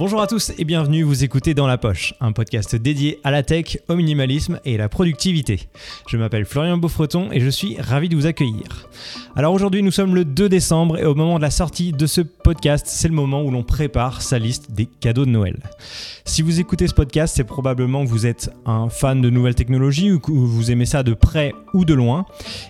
Bonjour à tous et bienvenue, vous écoutez Dans la Poche, un podcast dédié à la tech, au minimalisme et à la productivité. Je m'appelle Florian Beaufreton et je suis ravi de vous accueillir. Alors aujourd'hui nous sommes le 2 décembre et au moment de la sortie de ce podcast, c'est le moment où l'on prépare sa liste des cadeaux de Noël. Si vous écoutez ce podcast, c'est probablement que vous êtes un fan de nouvelles technologies ou que vous aimez ça de près ou de loin.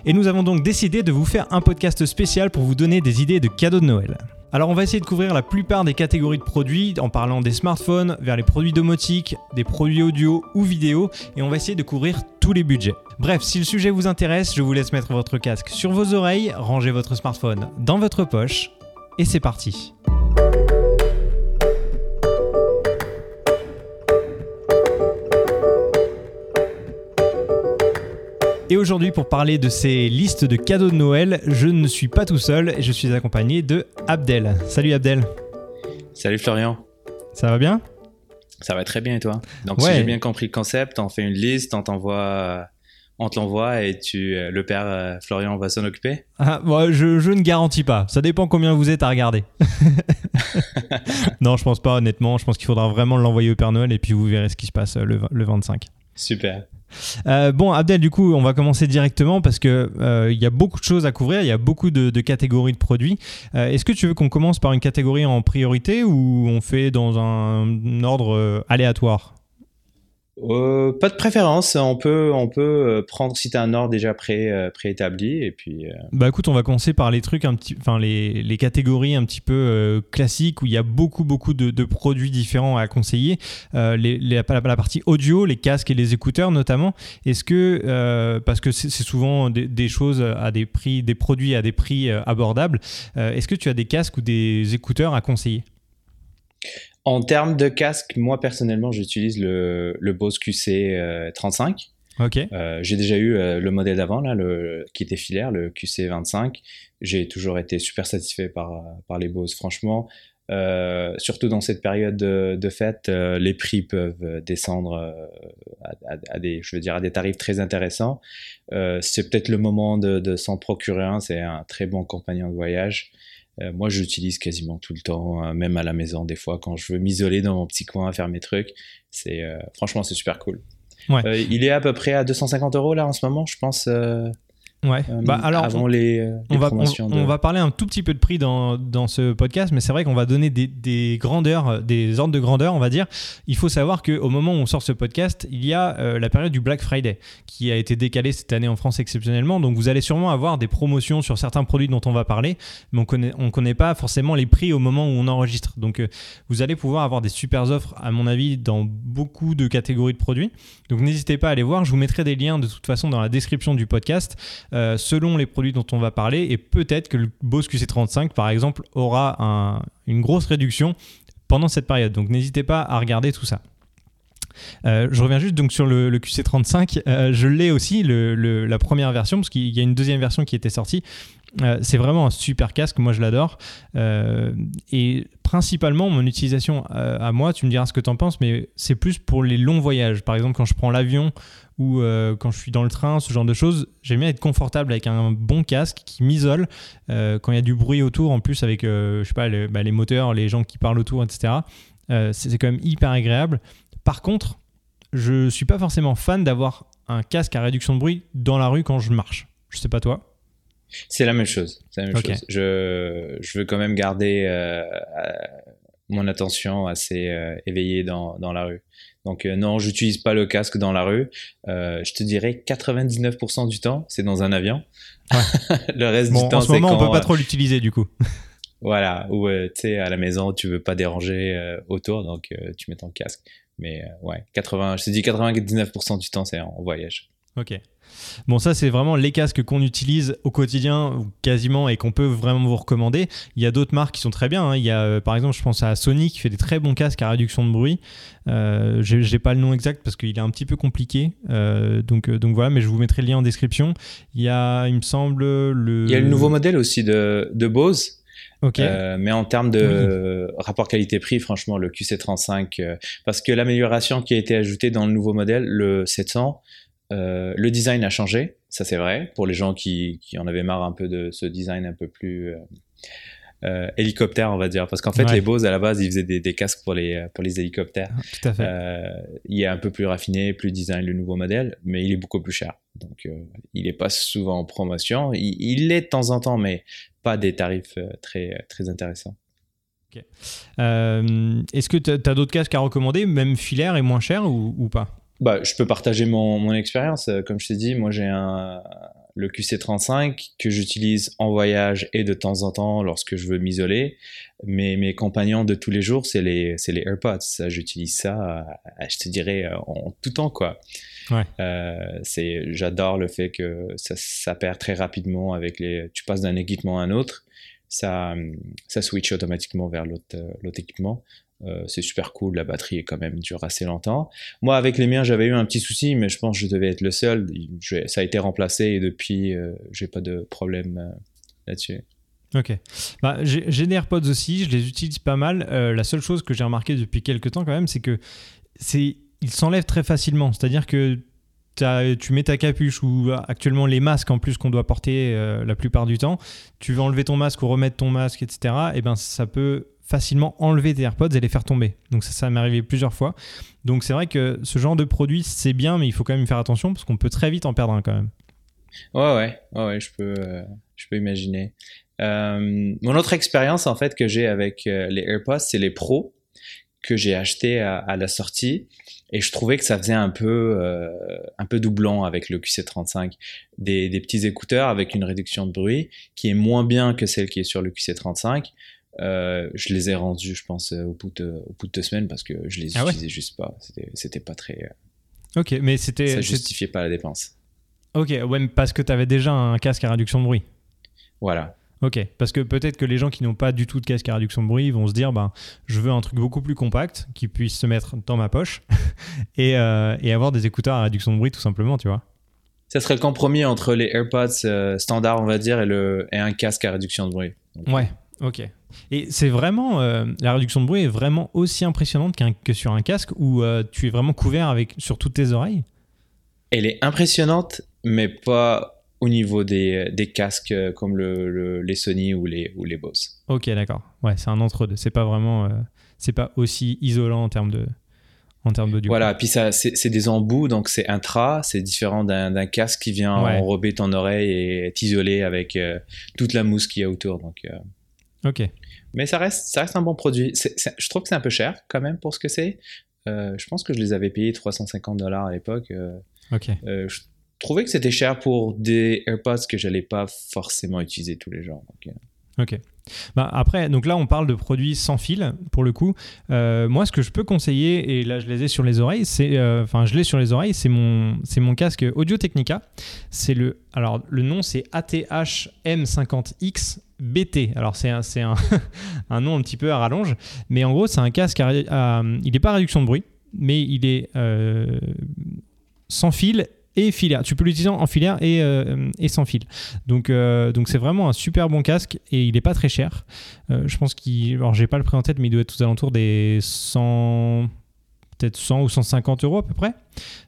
Et nous avons donc décidé de vous faire un podcast spécial pour vous donner des idées de cadeaux de Noël. Alors on va essayer de couvrir la plupart des catégories de produits en parlant des smartphones vers les produits domotiques, des produits audio ou vidéo et on va essayer de couvrir tous les budgets. Bref, si le sujet vous intéresse, je vous laisse mettre votre casque sur vos oreilles, ranger votre smartphone dans votre poche et c'est parti. Et aujourd'hui, pour parler de ces listes de cadeaux de Noël, je ne suis pas tout seul je suis accompagné de Abdel. Salut Abdel. Salut Florian. Ça va bien? Ça va très bien et toi? Donc si j'ai bien compris le concept, on fait une liste, on t'envoie on te l'envoie et tu, euh, le père euh, Florian va s'en occuper? Ah, je, je, ne garantis pas. Ça dépend combien vous êtes à regarder. non, je pense pas, honnêtement. Je pense qu'il faudra vraiment l'envoyer au Père Noël et puis vous verrez ce qui se passe euh, le, le 25. Super. Euh, bon, Abdel, du coup, on va commencer directement parce que euh, il y a beaucoup de choses à couvrir, il y a beaucoup de, catégories de produits. Euh, est-ce que tu veux qu'on commence par une catégorie en priorité ou on fait dans un ordre aléatoire? Euh, pas de préférence, on peut, euh, prendre si tu as un ordre déjà euh, préétabli et puis. Bah écoute, on va commencer par les trucs un petit, enfin les, catégories un petit peu classiques où il y a beaucoup beaucoup de, produits différents à conseiller. La, partie audio, les casques et les écouteurs notamment. Est-ce que parce que c'est souvent des, choses à des prix, des produits à des prix abordables. Est-ce que tu as des casques ou des écouteurs à conseiller? En termes de casque, moi personnellement, j'utilise le, le Bose QC35. Euh, ok. Euh, j'ai déjà eu euh, le modèle d'avant, là, le, qui était filaire, le QC25. J'ai toujours été super satisfait par, par les Bose, franchement. surtout dans cette période de, de fête, les prix peuvent descendre à, des, je veux dire, à des tarifs très intéressants. c'est peut-être le moment de, de s'en procurer un. C'est un très bon compagnon de voyage. Euh, moi, j'utilise quasiment tout le temps, euh, même à la maison, des fois, quand je veux m'isoler dans mon petit coin, à faire mes trucs. C'est euh, franchement, c'est super cool. il est à peu près à 250 euros là en ce moment, je pense. Ouais. Euh, bah alors, avant les, euh, on, va, on, va parler un tout petit peu de prix dans, dans ce podcast, mais c'est vrai qu'on va donner des, des, grandeurs, des ordres de grandeur, on va dire. Il faut savoir qu'au moment où on sort ce podcast, il y a euh, la période du Black Friday qui a été décalée cette année en France exceptionnellement. Donc vous allez sûrement avoir des promotions sur certains produits dont on va parler, mais on connaît, on connaît pas forcément les prix au moment où on enregistre. Donc vous allez pouvoir avoir des super offres, à mon avis, dans beaucoup de catégories de produits. Donc n'hésitez pas à aller voir. Je vous mettrai des liens de toute façon dans la description du podcast. Euh, selon les produits dont on va parler. Et peut-être que le Bose QC35, par exemple, aura une grosse réduction pendant cette période. Donc n'hésitez pas à regarder tout ça. Euh, je reviens juste donc sur le, QC35. Euh, je l'ai aussi, la première version, parce qu'il y a une deuxième version qui était sortie. c'est vraiment un super casque, moi je l'adore. et principalement, mon utilisation à moi, tu me diras ce que tu en penses, mais c'est plus pour les longs voyages. Par exemple, quand je prends l'avion ou euh, quand je suis dans le train, ce genre de choses, j'aime bien être confortable avec un bon casque qui m'isole euh, quand il y a du bruit autour, en plus avec euh, je sais pas, bah, les moteurs, les gens qui parlent autour, etc. c'est quand même hyper agréable. Par contre, je suis pas forcément fan d'avoir un casque à réduction de bruit dans la rue quand je marche. Je sais pas toi. C'est la même chose. La même chose. Je, je, veux quand même garder mon attention assez éveillée dans, dans la rue. Donc euh, non, j'utilise pas le casque dans la rue. Euh, je te dirais 99% du temps, c'est dans un avion. le reste du temps, c'est En ce moment, on peut pas trop l'utiliser du coup. voilà, ou euh, tu sais, à la maison, tu veux pas déranger autour, donc tu mets ton casque. Mais ouais, 80, je te dis 99% du temps, c'est en voyage. Ok. Bon, ça, c'est vraiment les casques qu'on utilise au quotidien, quasiment, et qu'on peut vraiment vous recommander. Il y a d'autres marques qui sont très bien. Hein. Il y a, euh, par exemple, je pense à Sony qui fait des très bons casques à réduction de bruit. Euh, J'ai pas le nom exact parce qu'il est un petit peu compliqué. Euh, donc, euh, donc voilà, mais je vous mettrai le lien en description. Il y a, il me semble, le. Il y a le nouveau modèle aussi de, de Bose. Okay. Euh, mais en termes de rapport qualité-prix, franchement, le QC35, parce que l'amélioration qui a été ajoutée dans le nouveau modèle, le 700, euh, le design a changé, ça c'est vrai, pour les gens qui, qui, en avaient marre un peu de ce design un peu plus, euh, euh, hélicoptère, on va dire. Parce qu'en fait, les Bose, à la base, ils faisaient des, casques pour les, pour les hélicoptères. Ah, tout à fait. il est un peu plus raffiné, plus design, le nouveau modèle, mais il est beaucoup plus cher. Donc, il n'est pas souvent en promotion. Il, il l'est de temps en temps, mais pas des tarifs très, très intéressants. Euh, est-ce que tu as, d'autres casques à recommander, même filaire et moins cher ou, pas? Bah, Je peux partager mon, mon expérience. Euh, comme je t'ai dit, moi j'ai un, le QC35 que j'utilise en voyage et de temps en temps lorsque je veux m'isoler. Mais mes compagnons de tous les jours, c'est les, les AirPods. J'utilise ça, euh, je te dirais, en tout temps. quoi. Ouais. j'adore le fait que ça, ça, perd très rapidement avec les. Tu passes d'un équipement à un autre ça, ça switch automatiquement vers l'autre euh, équipement. Euh, c'est super cool, la batterie est quand même dure assez longtemps. Moi, avec les miens, j'avais eu un petit souci, mais je pense que je devais être le seul. ça a été remplacé et depuis, euh, j'ai pas de problème là-dessus. Ok. Bah, j'ai des AirPods aussi, je les utilise pas mal. la seule chose que j'ai remarqué depuis quelques temps quand même, c'est que ils s'enlèvent très facilement. C'est-à-dire que tu mets ta capuche ou actuellement les masques en plus qu'on doit porter euh, la plupart du temps, tu veux enlever ton masque ou remettre ton masque, etc. Et ben ça peut facilement enlever tes AirPods et les faire tomber. Donc ça, ça m'est arrivé plusieurs fois. Donc c'est vrai que ce genre de produit c'est bien, mais il faut quand même faire attention parce qu'on peut très vite en perdre un quand même. Ouais ouais, ouais, je peux, euh, je peux imaginer. Euh, mon autre expérience en fait que j'ai avec les AirPods, c'est les Pro que j'ai acheté à, la sortie et je trouvais que ça faisait un peu euh, un peu doublant avec le QC35 des, des, petits écouteurs avec une réduction de bruit qui est moins bien que celle qui est sur le QC35 euh, je les ai rendus je pense au bout de, au bout de deux semaines parce que je les ah utilisais juste pas. C'était pas très euh, ok mais c'était ça justifiait pas la dépense. Ok ouais parce que tu avais déjà un casque à réduction de bruit. Voilà. Ok, parce que peut-être que les gens qui n'ont pas du tout de casque à réduction de bruit vont se dire ben, je veux un truc beaucoup plus compact qui puisse se mettre dans ma poche et, euh, et, avoir des écouteurs à réduction de bruit tout simplement, tu vois. Ça serait le compromis entre les AirPods euh, standard, on va dire, et, le, et un casque à réduction de bruit. Ouais, ok. Et c'est vraiment, euh, la réduction de bruit est vraiment aussi impressionnante que sur un casque où tu es vraiment couvert avec, sur toutes tes oreilles? Elle est impressionnante, mais pas au niveau des, des casques euh, comme le, les Sony ou les, ou les Bose. Ok, d'accord. Ouais, c'est un entre-deux. C'est pas vraiment. Euh, c'est pas aussi isolant en termes de. En termes de Voilà, puis ça, c'est des embouts, donc c'est intra, c'est différent d'un casque qui vient enrober ton oreille et isolé avec euh, toute la mousse qu'il y a autour. Donc, ok. Mais ça reste, ça reste un bon produit. je trouve que c'est un peu cher quand même pour ce que c'est. je pense que je les avais payés 350 dollars à l'époque. ok trouvais que c'était cher pour des AirPods que j'allais pas forcément utiliser tous les jours. Euh. Ok. Bah après, donc là, on parle de produits sans fil, pour le coup. Euh, moi, ce que je peux conseiller, et là, je les ai sur les oreilles, c'est, euh, enfin, je l'ai sur les oreilles, c'est mon, c'est mon casque Audio Technica. C'est le, alors, le nom, c'est ATH M50X BT. Alors, c'est un, nom un petit peu à rallonge, mais en gros, c'est un casque, il n'est pas réduction de bruit, mais il est sans fil et filaire. Tu peux l'utiliser en filaire et, euh, et sans fil. Donc euh, donc c'est vraiment un super bon casque et il n'est pas très cher. Euh, je pense qu'il alors j'ai pas le prix en tête mais il doit être aux alentours des 100 peut-être 100 ou 150 euros à peu près.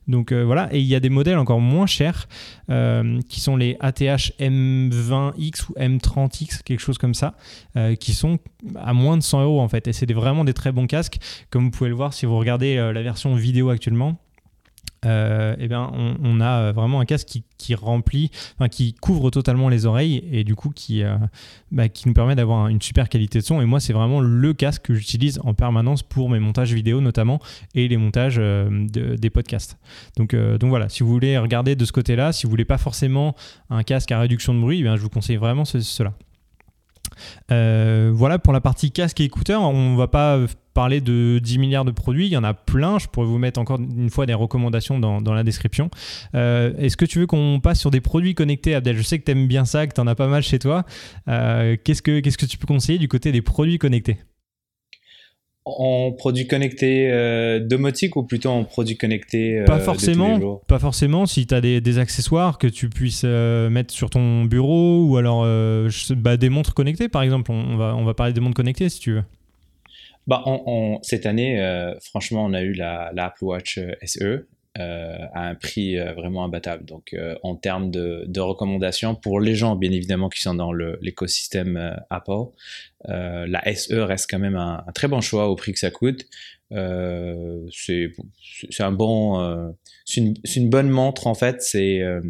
Donc voilà, et il y a des modèles encore moins chers qui sont les ATH M20X ou M30X, quelque chose comme ça, qui sont à moins de 100 euros en fait. Et c'est vraiment des très bons casques, comme vous pouvez le voir si vous regardez la version vidéo actuellement euh, eh bien, on, a vraiment un casque qui, remplit, qui couvre totalement les oreilles et du coup qui, euh, bah, qui nous permet d'avoir une super qualité de son. Et moi, c'est vraiment le casque que j'utilise en permanence pour mes montages vidéo notamment et les montages euh, des podcasts. Donc, donc voilà, si vous voulez regarder de ce côté-là, si vous voulez pas forcément un casque à réduction de bruit, eh bien, je vous conseille vraiment cela. Voilà pour la partie casque et écouteurs. On va pas parler de 10 milliards de produits, il y en a plein, je pourrais vous mettre encore une fois des recommandations dans, la description. Euh, est-ce que tu veux qu'on passe sur des produits connectés, Abdel? Je sais que tu aimes bien ça, que tu en as pas mal chez toi. Euh, qu'est-ce, que, qu'est-ce que tu peux conseiller du côté des produits connectés? En produits connectés euh, domotiques ou plutôt en produits connectés euh, Pas forcément. Pas forcément. Si tu as des, accessoires que tu puisses mettre sur ton bureau ou alors bah, des montres connectées par exemple. On, va, on va parler des montres connectées si tu veux. Bah, cette année, euh, franchement, on a eu la, Apple Watch euh, à un prix vraiment imbattable. Donc, en termes de, recommandations pour les gens, bien évidemment, qui sont dans l'écosystème Apple, la SE reste quand même un, très bon choix au prix que ça coûte. Euh, c'est un bon, euh, c'est une, bonne montre en fait. C'est, euh,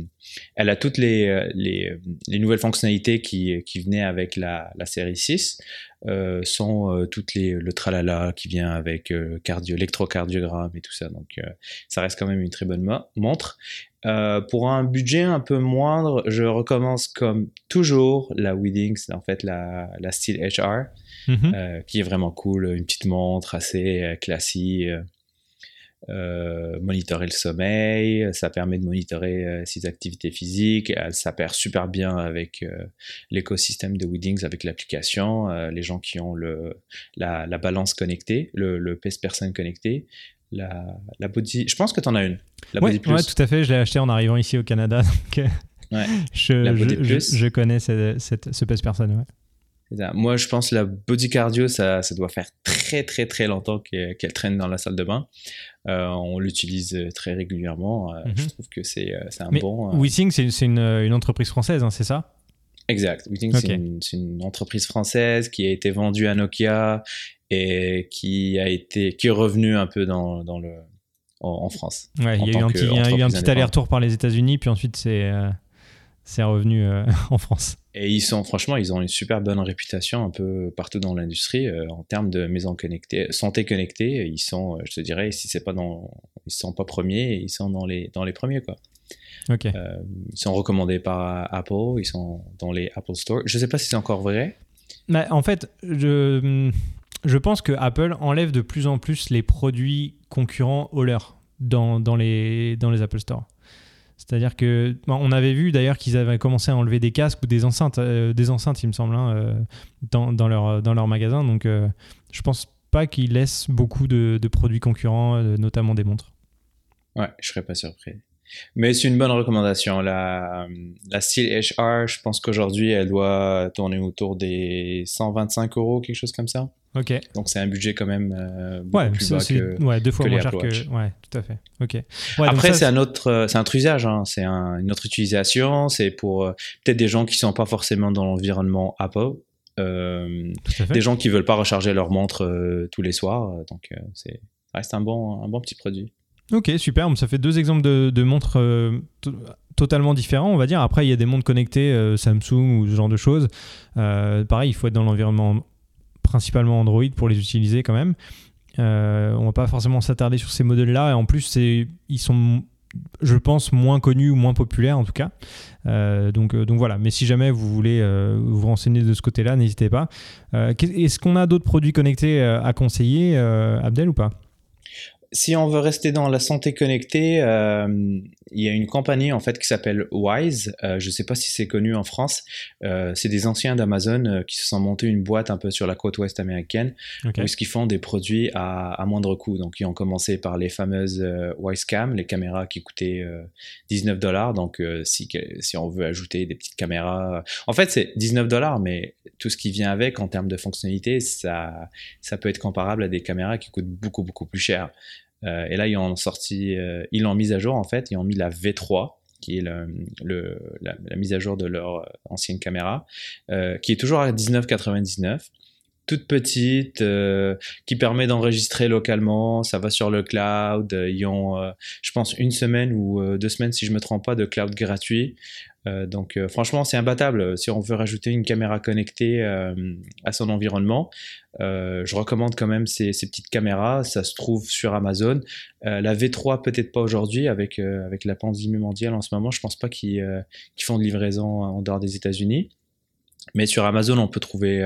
elle a toutes les, les, les, nouvelles fonctionnalités qui, qui venaient avec la, la série 6, sont toutes les le tralala qui vient avec cardio, électrocardiogramme et tout ça. Donc ça reste quand même une très bonne montre. pour un budget un peu moindre, je recommence comme toujours la Weedings, en fait la, la Steel HR. Mhm. Euh, qui est vraiment cool. Une petite montre assez euh, classique. Euh, monitorer le sommeil, ça permet de monitorer ses activités physiques, elle s'appaire super bien avec l'écosystème de Weedings, avec l'application, les gens qui ont le, la, balance connectée, le, le PS Person connecté, la, la body, je pense que tu en as une. La body Plus. ouais, tout à fait, je l'ai acheté en arrivant ici au Canada, donc ouais. je, je, connais cette, cette, ce PS Person. Ouais. Moi, je pense que la body cardio, ça, ça doit faire très, très, très longtemps qu'elle traîne dans la salle de bain. Euh, on l'utilise très régulièrement. Euh, je mhm. trouve que c'est euh, un bon. Euh... c'est une, une, entreprise française, hein, c'est ça? Exact. WeThink, c'est une, entreprise française qui a été vendue à Nokia et qui a été qui est revenue un peu dans, dans le en, France. Ouais, il y a eu un petit, un petit aller-retour par les États-Unis, puis ensuite c'est c'est revenu en France. Et ils sont, franchement, ils ont une super bonne réputation un peu partout dans l'industrie euh, en termes de maison connectée, santé connectée. Ils sont, euh, je te dirais, si c'est pas dans, ils sont pas premiers, ils sont dans les dans les premiers quoi. Ok. Euh, ils sont recommandés par Apple, ils sont dans les Apple Store. Je sais pas si c'est encore vrai. Mais en fait, je je pense que Apple enlève de plus en plus les produits concurrents au leur dans, dans les dans les Apple Store. C'est-à-dire que on avait vu d'ailleurs qu'ils avaient commencé à enlever des casques ou des enceintes, euh, des enceintes, il me semble, hein, euh, dans, dans, leur, magasin. Donc, euh, je pense pas qu'ils laissent beaucoup de, produits concurrents, notamment des montres. Ouais, je serais pas surpris. Mais c'est une bonne recommandation. La, la Steel HR, je pense qu'aujourd'hui, elle doit tourner autour des 125 euros, quelque chose comme ça. Ok. Donc c'est un budget quand même euh, beaucoup plus bas que, ouais, deux fois moins cher que. Ouais, tout à fait. Ok. Après c'est un autre, euh, c'est un autre usage, hein. c'est un, une autre utilisation. C'est pour euh, peut-être des gens qui sont pas forcément dans l'environnement Apple. Euh, des gens qui veulent pas recharger leur montre tous les soirs. Donc c'est, reste un bon, un bon petit produit. Ok, super. Ça fait deux exemples de, montres totalement différents, on va dire. Après, il y a des montres connectées, Samsung ou ce genre de choses. pareil, il faut être dans l'environnement principalement Android pour les utiliser quand même. Euh, on va pas forcément s'attarder sur ces modèles-là et en plus ils sont je pense moins connus ou moins populaires en tout cas. Euh, euh, donc voilà, mais si jamais vous voulez vous renseigner de ce côté-là, n'hésitez pas. Est-ce qu'on a d'autres produits connectés à conseiller, Abdel, ou pas? Si on veut rester dans la santé connectée, euh, il y a une compagnie en fait qui s'appelle Wise. Euh, je ne sais pas si c'est connu en France. Euh, c'est des anciens d'Amazon qui se sont montés une boîte un peu sur la côte ouest américaine, okay. où ils font des produits à, à, moindre coût. Donc ils ont commencé par les fameuses Wisecam, les caméras qui coûtaient 19 dollars. Donc si si on veut ajouter des petites caméras, en fait c'est 19 dollars, mais tout ce qui vient avec en termes de fonctionnalité, ça ça peut être comparable à des caméras qui coûtent beaucoup beaucoup plus cher. Euh, et là, ils ont sorti, euh, ils l'ont mise à jour en fait, ils ont mis la V3 qui est la, mise à jour de leur euh, ancienne caméra, qui est toujours à 19,99 toute petite, qui permet d'enregistrer localement, ça va sur le cloud, ils ont, je pense, une semaine ou deux semaines, si je me trompe pas, de cloud gratuit. Euh, donc euh, franchement, c'est imbattable. Si on veut rajouter une caméra connectée euh, à son environnement, je recommande quand même ces, ces, petites caméras. Ça se trouve sur Amazon. la V3 peut-être pas aujourd'hui avec avec la pandémie mondiale en ce moment. Je pense pas qu'ils font de livraison en dehors des États-Unis. Mais sur Amazon, on peut trouver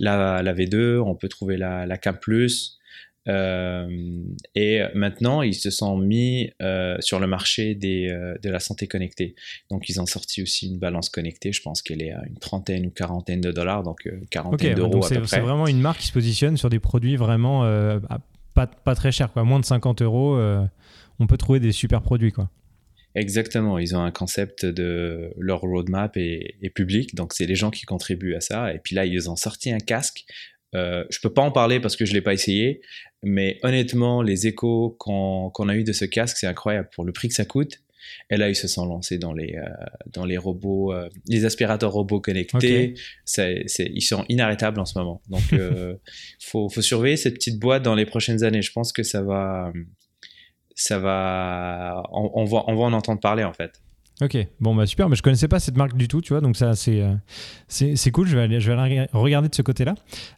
la, la, V2, on peut trouver la, la Cam Plus, euh, et maintenant, ils se sont mis euh, sur le marché des, euh, de la santé connectée. Donc, ils ont sorti aussi une balance connectée. Je pense qu'elle est à une trentaine ou quarantaine de dollars, donc quarantaine d'euros à peu près. C'est vraiment une marque qui se positionne sur des produits vraiment pas, pas, très chers, quoi. Moins de 50 euros, on peut trouver des super produits, quoi. Exactement, ils ont un concept de leur roadmap est, est public, donc c'est les gens qui contribuent à ça. Et puis là, ils ont sorti un casque Euh, je peux pas en parler parce que je l'ai pas essayé, mais honnêtement, les échos qu'on a eu de ce casque, c'est incroyable pour le prix que ça coûte. Et là, ils se sont lancés dans les, euh, dans les robots, euh, les aspirateurs robots connectés. Ils sont inarrêtables en ce moment. Donc, il euh, faut, faut, surveiller cette petite boîte dans les prochaines années. Je pense que ça va, ça va, on, va, on va en entendre parler en fait. Ok, bon bah super, mais je connaissais pas cette marque du tout, tu vois, donc ça c'est euh, c'est cool, je vais, aller, je vais regarder de ce côté-là.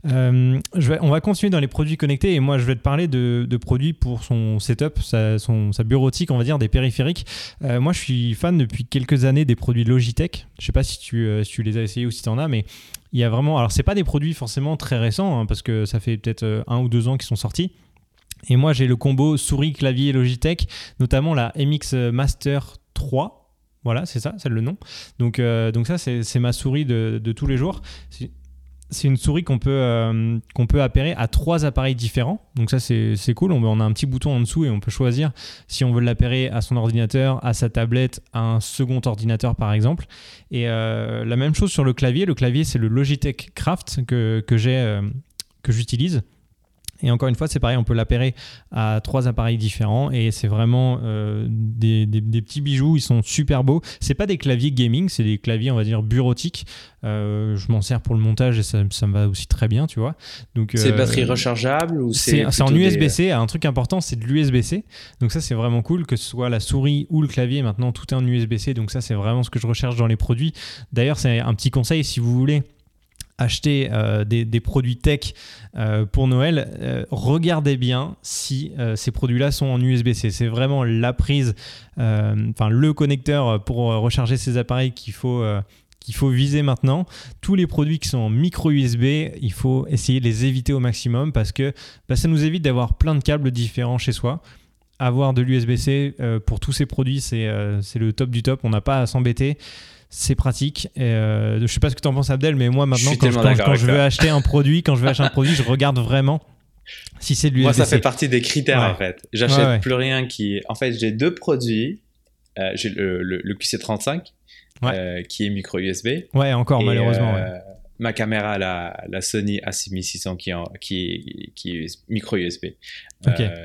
Euh, on va continuer dans les produits connectés et moi je vais te parler de, de produits pour son setup, sa, son, sa bureautique, on va dire, des périphériques. Euh, moi je suis fan depuis quelques années des produits Logitech, je sais pas si tu, si tu les as essayés ou si tu en as, mais il y a vraiment, alors c'est pas des produits forcément très récents, hein, parce que ça fait peut-être un ou deux ans qu'ils sont sortis. Et moi j'ai le combo souris clavier Logitech, notamment la MX Master 3 voilà, c'est ça, c'est le nom. Donc, euh, ça, c'est ma souris de, tous les jours. C'est une souris qu'on peut, euh, appairer à trois appareils différents. Donc ça, c'est cool. On, a un petit bouton en dessous et on peut choisir si on veut l'appairer à son ordinateur, à sa tablette, à un second ordinateur, par exemple. Et euh, la même chose sur le clavier. Le clavier, c'est le Logitech Craft que, que j'utilise. Et encore une fois, c'est pareil, on peut l'appairer à trois appareils différents et c'est vraiment euh, des, petits bijoux. Ils sont super beaux. C'est pas des claviers gaming, c'est des claviers, on va dire, bureautiques. Euh, je m'en sers pour le montage et ça, me va aussi très bien, tu vois. Donc c'est euh, batterie rechargeable ou c'est C'est en USB-C. Un truc important, c'est de l'USB-C. Donc ça, c'est vraiment cool que ce soit la souris ou le clavier. Maintenant, tout est en USB-C. Donc ça, c'est vraiment ce que je recherche dans les produits. D'ailleurs, c'est un petit conseil si vous voulez acheter euh, des, produits tech euh, pour Noël, euh, regardez bien si ces produits-là sont en USB-C. C'est vraiment la prise, enfin le connecteur pour recharger ces appareils qu'il faut qu'il faut viser maintenant. Tous les produits qui sont en micro USB, il faut essayer de les éviter au maximum parce que bah, ça nous évite d'avoir plein de câbles différents chez soi. Avoir de l'USB-C pour tous ces produits, c'est le top du top. On n'a pas à s'embêter c'est pratique. Et, euh, je sais pas ce que tu en penses Abdel, mais moi maintenant quand, je, veux acheter un produit, quand je veux acheter un produit, je regarde vraiment si c'est de l'USB. Moi ça fait partie des critères en fait. J'achète plus rien qui. En fait j'ai deux produits. Euh, j'ai le, QC35 euh, qui est micro USB. Ouais encore malheureusement. Ma caméra la, la Sony A6600 qui, qui, qui est micro USB.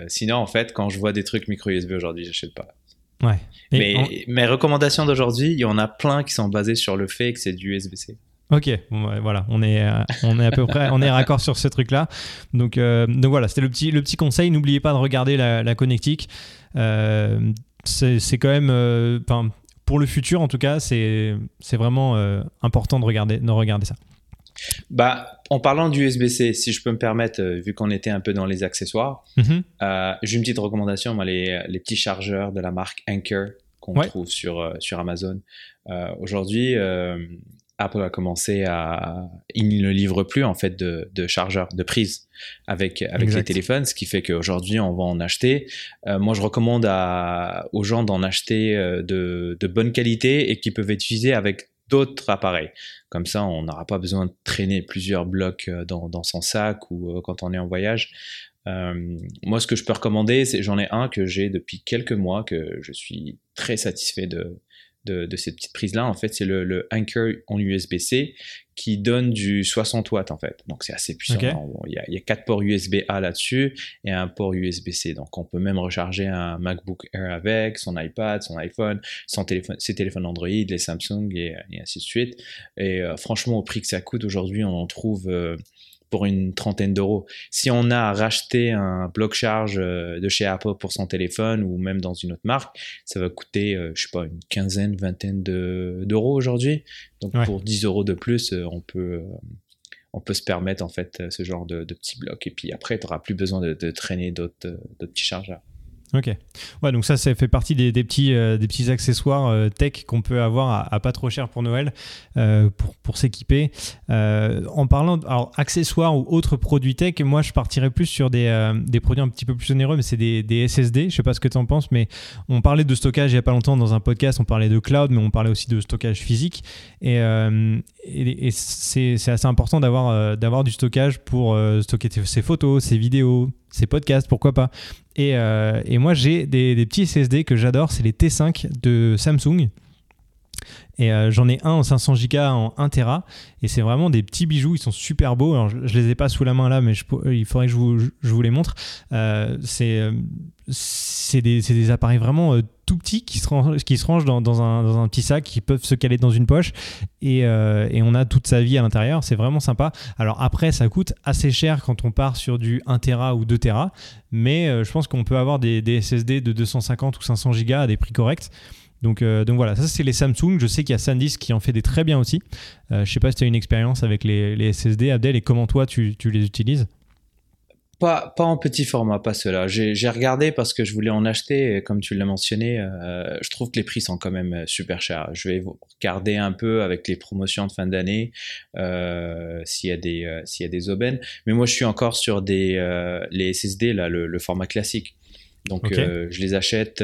sinon en fait quand je vois des trucs micro USB aujourd'hui j'achète pas. Ouais. Mais mes recommandations d'aujourd'hui, il y en a plein qui sont basées sur le fait que c'est du USB-C. Ok, voilà, on est, euh, on est à peu près, on est raccord sur ce truc-là. Donc, euh, donc voilà, c'était le petit, le petit conseil. N'oubliez pas de regarder la, la connectique. Euh, c'est quand même, pour le futur en tout cas, c'est vraiment important de regarder, de regarder ça. Bah, en parlant du USB-C, si je peux me permettre, euh, vu qu'on était un peu dans les accessoires, mhm. euh, j'ai une petite recommandation, moi, les, les, petits chargeurs de la marque Anker qu'on trouve sur, euh, sur Amazon. Aujourd'hui, Apple a commencé à... Il ne livre plus en fait de, de chargeurs, de prises avec, avec les téléphones, ce qui fait qu'aujourd'hui on va en acheter. moi je recommande à, aux gens d'en acheter de, de bonne qualité et qui peuvent être utilisés avec d'autres appareils. Comme ça, on n'aura pas besoin de traîner plusieurs blocs euh, dans, dans son sac ou euh, quand on est en voyage. Euh, moi, ce que je peux recommander, c'est j'en ai un que j'ai depuis quelques mois, que je suis très satisfait de, de, cette petite prise-là. En fait, c'est le, le, Anchor en USB-C qui donne du 60 watts en fait. Donc c'est assez puissant. Il, y a, il, y a, quatre ports USB-A là-dessus et un port USB-C. Donc on peut même recharger un MacBook Air avec, son iPad, son iPhone, son téléphone, ses téléphones Android, les Samsung et, ainsi de suite. Et euh, franchement, au prix que ça coûte aujourd'hui, on en trouve euh, pour une trentaine d'euros. Si on a racheté un bloc charge euh, de chez Apple pour son téléphone ou même dans une autre marque, ça va coûter, euh, je sais pas, une quinzaine, vingtaine d'euros aujourd'hui. Donc pour 10 euros de plus, euh, on peut, on peut se permettre en fait ce genre de, petits blocs. Et puis après, tu n'auras plus besoin de, de traîner d'autres petits chargeurs. Ok. Ouais, donc ça, ça fait partie des, petits, euh, des petits accessoires euh, tech qu'on peut avoir à, pas trop cher pour Noël euh, pour, pour s'équiper. en parlant, alors accessoires ou autres produits tech, moi je partirais plus sur des, des produits un petit peu plus onéreux, mais c'est des, SSD. Je sais pas ce que tu en penses, mais on parlait de stockage il y a pas longtemps dans un podcast, on parlait de cloud, mais on parlait aussi de stockage physique. Et, et, c'est assez important d'avoir d'avoir du stockage pour stocker ses photos, ses vidéos, ses podcasts, pourquoi pas. Et, euh, et moi, j'ai des, petits SSD que j'adore, c'est les T5 de Samsung. Et euh, j'en ai un en 500 Go en 1 Tera. Et c'est vraiment des petits bijoux. Ils sont super beaux. Je, ne les ai pas sous la main là, mais il faudrait que je vous, je les montre. Euh, c'est c'est des, appareils vraiment tout petits qui se, rangent, dans, un, petit sac, qui peuvent se caler dans une poche. Et, et on a toute sa vie à l'intérieur. C'est vraiment sympa. Alors après, ça coûte assez cher quand on part sur du 1 Tera ou 2 Tera. Mais je pense qu'on peut avoir des, SSD de 250 ou 500 Go à des prix corrects. Donc, euh, donc voilà, ça c'est les Samsung. Je sais qu'il y a SanDisk qui en fait des très bien aussi. Euh, je sais pas si tu as une expérience avec les, SSD, Abdel, et comment toi tu, les utilises? Pas, pas en petit format, pas cela. J'ai regardé parce que je voulais en acheter, et comme tu l'as mentionné, euh, je trouve que les prix sont quand même super chers. Je vais regarder un peu avec les promotions de fin d'année s'il y, a des, s'il y a des aubaines. Mais moi je suis encore sur des, les SSD, là, le, format classique. Donc je les achète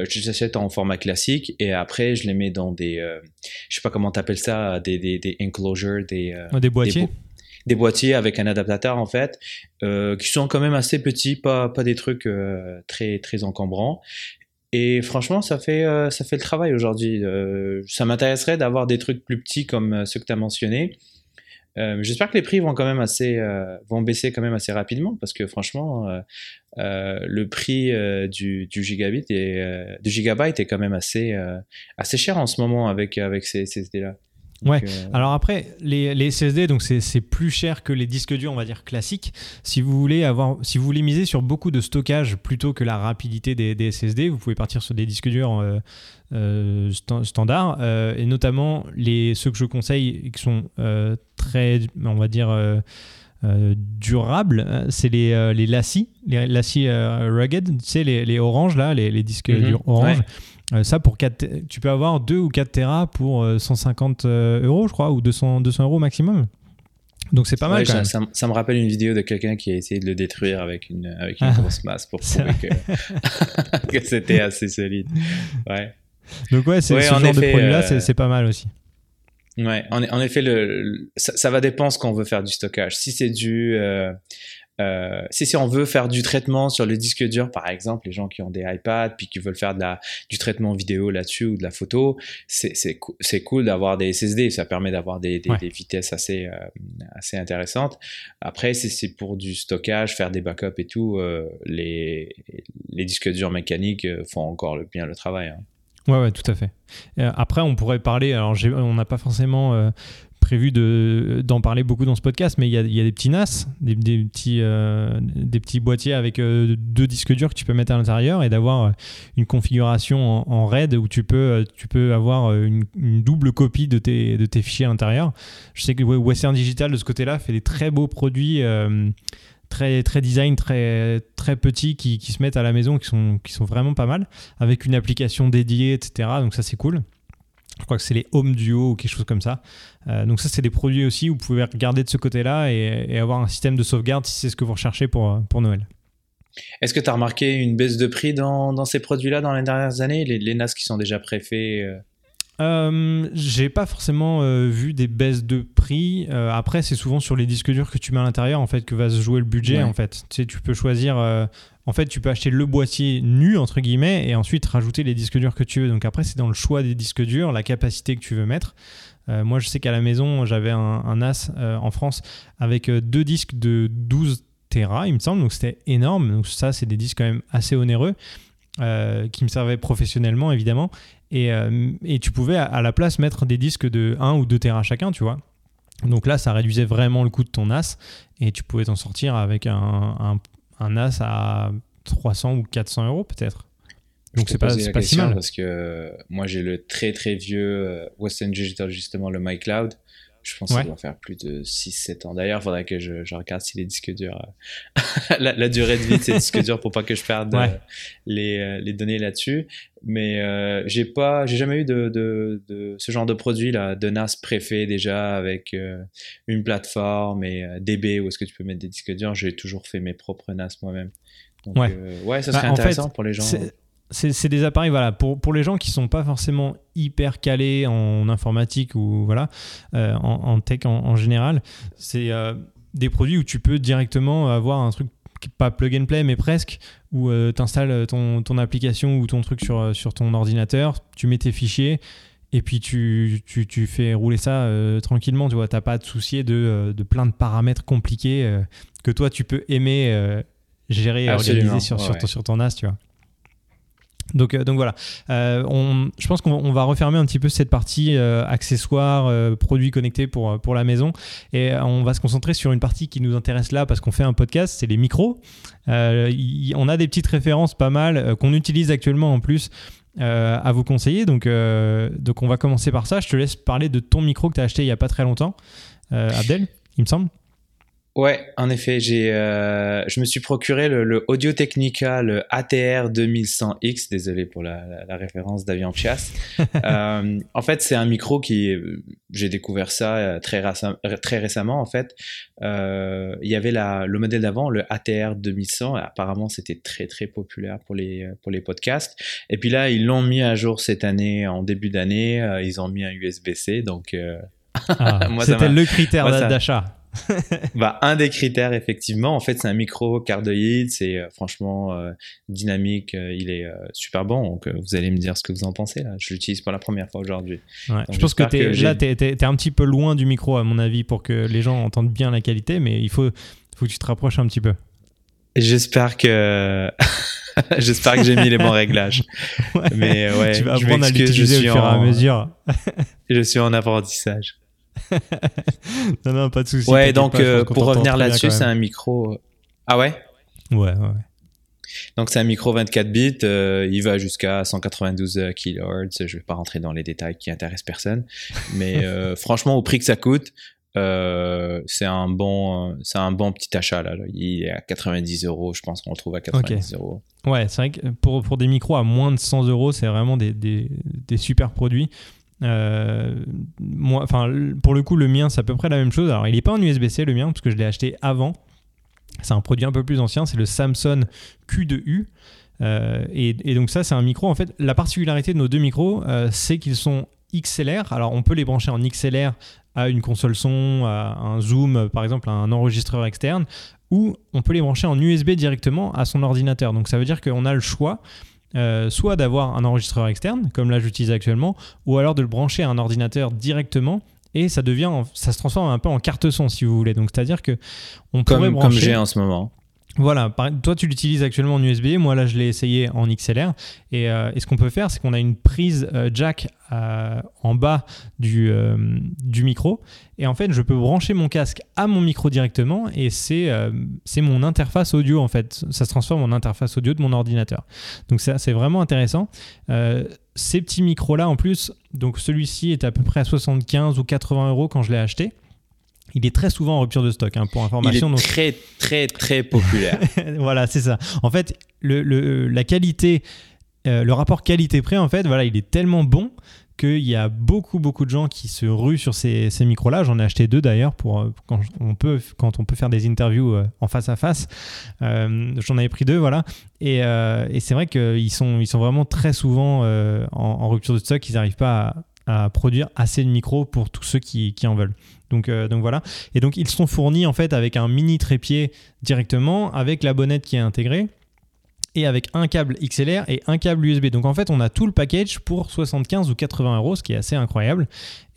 euh, je les achète en format classique et après je les mets dans des, euh, je sais pas comment t'appelles ça, des, des, des enclosures, des, euh, des boîtiers. Des, boîtiers avec un adaptateur en fait, qui sont quand même assez petits, pas, pas des trucs très, très encombrants. Et franchement, ça fait, ça fait le travail aujourd'hui. ça m'intéresserait d'avoir des trucs plus petits comme ceux que tu as mentionnés euh, J'espère que les prix vont quand même assez euh, vont baisser quand même assez rapidement parce que franchement euh, euh le prix euh, du, du gigabit et du gigabyte est quand même assez assez cher en ce moment avec avec ces, ces SSD là. Ouais. Euh, Alors après, les, les SSD, donc c'est plus cher que les disques durs, on va dire classiques. Si vous voulez avoir, si vous voulez miser sur beaucoup de stockage plutôt que la rapidité des, des SSD, vous pouvez partir sur des disques durs euh, euh standards et notamment les ceux que je conseille qui sont euh, très, on va dire. durables, c'est les, les LaCie, les Rugged, tu sais, les, les oranges là, les, les disques mhm. durs orange. Euh, ça, pour 4, tu peux avoir 2 ou 4 Tera pour 150 euh, euh, euros, je crois, ou 200, 200 euros maximum. Donc c'est pas mal. Quand ça, même. Ça, me rappelle une vidéo de quelqu'un qui a essayé de le détruire avec une, avec une ah. grosse masse pour prouver que, que c'était assez solide. Ouais. Donc ouais, c'est, ce genre de produit-là, c'est, pas mal aussi. Ouais, en, en effet, le, ça, va dépendre ce qu'on veut faire du stockage. Si c'est du, euh, si, si on veut faire du traitement sur le disque dur, par exemple, les gens qui ont des iPads puis qui veulent faire de la, du traitement vidéo là-dessus ou de la photo, c'est cool d'avoir des SSD. Ça permet d'avoir des, des, vitesses assez, euh, assez intéressantes. Après, si c'est pour du stockage, faire des backups et tout, euh, les, les disques durs mécaniques font encore le, bien le travail. Hein. Ouais, ouais, tout à fait. après, on pourrait parler, alors on n'a pas forcément prévu d'en parler beaucoup dans ce podcast, mais il y a, des petits NAS, des, petits, euh, des petits boîtiers avec euh, deux disques durs que tu peux mettre à l'intérieur et d'avoir euh, une configuration en, RAID où tu peux, tu peux avoir une, double copie de tes, de tes fichiers à l'intérieur. Je sais que Western Digital, de ce côté-là, fait des très beaux produits. très, très design, très, très petits qui, qui, se mettent à la maison, qui sont, qui sont vraiment pas mal, avec une application dédiée, etc. Donc ça c'est cool. Je crois que c'est les Home Duo ou quelque chose comme ça. Euh, donc ça, c'est des produits aussi où vous pouvez regarder de ce côté-là et, avoir un système de sauvegarde si c'est ce que vous recherchez pour, pour Noël. Est-ce que tu as remarqué une baisse de prix dans, dans ces produits-là dans les dernières années, les, les, NAS qui sont déjà préfaits euh? euh, j'ai pas forcément vu des baisses de prix. après, c'est souvent sur les disques durs que tu mets à l'intérieur en fait que va se jouer le budget. En fait, tu sais, tu peux choisir en fait, tu peux acheter le boîtier nu, entre guillemets, et ensuite rajouter les disques durs que tu veux. Donc après, c'est dans le choix des disques durs, la capacité que tu veux mettre. Euh, moi, je sais qu'à la maison, j'avais un, NAS euh, en France avec euh, deux disques de 12 Tera, il me semble. Donc c'était énorme. Donc ça, c'est des disques quand même assez onéreux. qui me servaient professionnellement évidemment et, et tu pouvais à, la place mettre des disques de 1 ou 2 Tera chacun tu vois donc là ça réduisait vraiment le coût de ton NAS et tu pouvais t'en sortir avec un, un NAS à 300 ou 400 euros peut-être. Donc c'est pas, pas si mal. Parce que moi j'ai le très très vieux euh, Western Digital justement, le MyCloud. Je pense qu'il doit faire plus de 6-7 ans. D'ailleurs, il faudrait que je, regarde si les disques durs, euh, la, durée de vie de ces disques durs pour pas que je perde euh, les, les, données là-dessus. Mais j'ai pas, j'ai jamais eu de, de, de, ce genre de produit là, de NAS préfet déjà avec une plateforme et DB où est-ce que tu peux mettre des disques durs. J'ai toujours fait mes propres NAS moi-même. Donc, ouais. ouais, ça serait bah, intéressant pour les gens c'est des appareils, voilà, pour, pour les gens qui sont pas forcément hyper calés en informatique ou voilà, euh, en, tech en, général, c'est euh, des produits où tu peux directement avoir un truc pas plug and play mais presque où euh, tu installes ton, ton, application ou ton truc sur, sur ton ordinateur, tu mets tes fichiers et puis tu, tu, tu fais rouler ça euh, tranquillement, tu vois, t'as pas à te soucier de, euh, de, plein de paramètres compliqués euh, que toi tu peux aimer gérer et organiser sur, sur, ton, sur, ton, NAS, tu vois. Donc, donc voilà, on, je pense qu'on va refermer un petit peu cette partie accessoires, produits connectés pour, la maison et on va se concentrer sur une partie qui nous intéresse là parce qu'on fait un podcast, c'est les micros. on a des petites références pas mal qu'on utilise actuellement en plus euh, à vous conseiller. Donc, euh, donc, on va commencer par ça. Je te laisse parler de ton micro que tu as acheté il n'y a pas très longtemps, euh, Abdel, il me semble. Ouais, en effet, j'ai, euh, je me suis procuré le, le Audio Technica, le ATR 2100X. Désolé pour la, la, référence d'Avion Chias. euh, en fait, c'est un micro qui, j'ai découvert ça euh, très, très récemment. En fait, euh, il y avait la, le modèle d'avant, le ATR 2100. Apparemment, c'était très très populaire pour les pour les podcasts. Et puis là, ils l'ont mis à jour cette année, en début d'année. Euh, ils ont mis un USB-C, donc. Ah, c'était le critère d'achat. bah, un des critères, effectivement, en fait, c'est un micro cardioïde, c'est euh, franchement euh, dynamique, euh, il est super bon. Donc, vous allez me dire ce que vous en pensez. Là. Je l'utilise pour la première fois aujourd'hui. je pense que, es, là, tu es, un petit peu loin du micro, à mon avis, pour que les gens entendent bien la qualité, mais il faut, faut que tu te rapproches un petit peu. J'espère que. J'espère que j'ai mis les bons réglages. Mais ouais, tu vas apprendre à l'utiliser au fur et à mesure. je suis en apprentissage. non, non, pas de souci. Ouais, donc euh, pour revenir là-dessus, c'est un micro. Euh, ah ouais? Ouais, ouais. Donc c'est un micro 24 bits, euh, il va jusqu'à 192 kHz. Je vais pas rentrer dans les détails qui intéressent personne, mais franchement au prix que ça coûte, c'est un bon, c'est un bon petit achat là. Il est à 90 euros, je pense qu'on le trouve à 90 euros. Ouais, c'est vrai que pour, pour des micros à moins de 100 euros, c'est vraiment des, des, des super produits. Euh, moi, pour le coup, le mien, c'est à peu près la même chose. Alors, il n'est pas en USB-C, le mien, parce que je l'ai acheté avant. C'est un produit un peu plus ancien, c'est le Samsung Q2U. Euh, et, donc ça, c'est un micro. En fait, la particularité de nos deux micros, euh, c'est qu'ils sont XLR. Alors, on peut les brancher en XLR à une console son, à un zoom, par exemple, à un enregistreur externe, ou on peut les brancher en USB directement à son ordinateur. Donc, ça veut dire qu'on a le choix euh, soit d'avoir un enregistreur externe, comme là j'utilise actuellement, ou alors de le brancher à un ordinateur directement et ça devient, ça se transforme un peu en carte son si vous voulez. Donc c'est-à-dire que on comme, pourrait brancher. Comme j'ai en ce moment. Voilà, toi tu l'utilises actuellement en USB, moi là je l'ai essayé en XLR. Euh, et, ce qu'on peut faire, c'est qu'on a une prise euh, jack euh, en bas du, du, micro. Et en fait, je peux brancher mon casque à mon micro directement et c'est mon interface audio en fait. Ça se transforme en interface audio de mon ordinateur. Donc c'est vraiment intéressant. ces petits micros là en plus, donc celui-ci est à peu près à 75 ou 80 euros quand je l'ai acheté. Il est très souvent en rupture de stock, hein, pour information. Il est très, très, très populaire. voilà, c'est ça. En fait, le, le la qualité, euh, le rapport qualité-prix, en fait, voilà, il est tellement bon qu'il y a beaucoup, beaucoup de gens qui se ruent sur ces, ces micros-là. J'en ai acheté deux d'ailleurs pour euh, quand on peut, quand on peut faire des interviews euh, en face à face. J'en avais pris deux, voilà. Et, et c'est vrai qu'ils sont, ils sont vraiment très souvent en, en, rupture de stock. Ils n'arrivent pas à, à, produire assez de micros pour tous ceux qui, en veulent. Donc, euh, donc voilà. Et donc ils sont fournis en fait avec un mini trépied directement, avec la bonnette qui est intégrée et avec un câble XLR et un câble USB. Donc en fait, on a tout le package pour 75 ou 80 euros, ce qui est assez incroyable.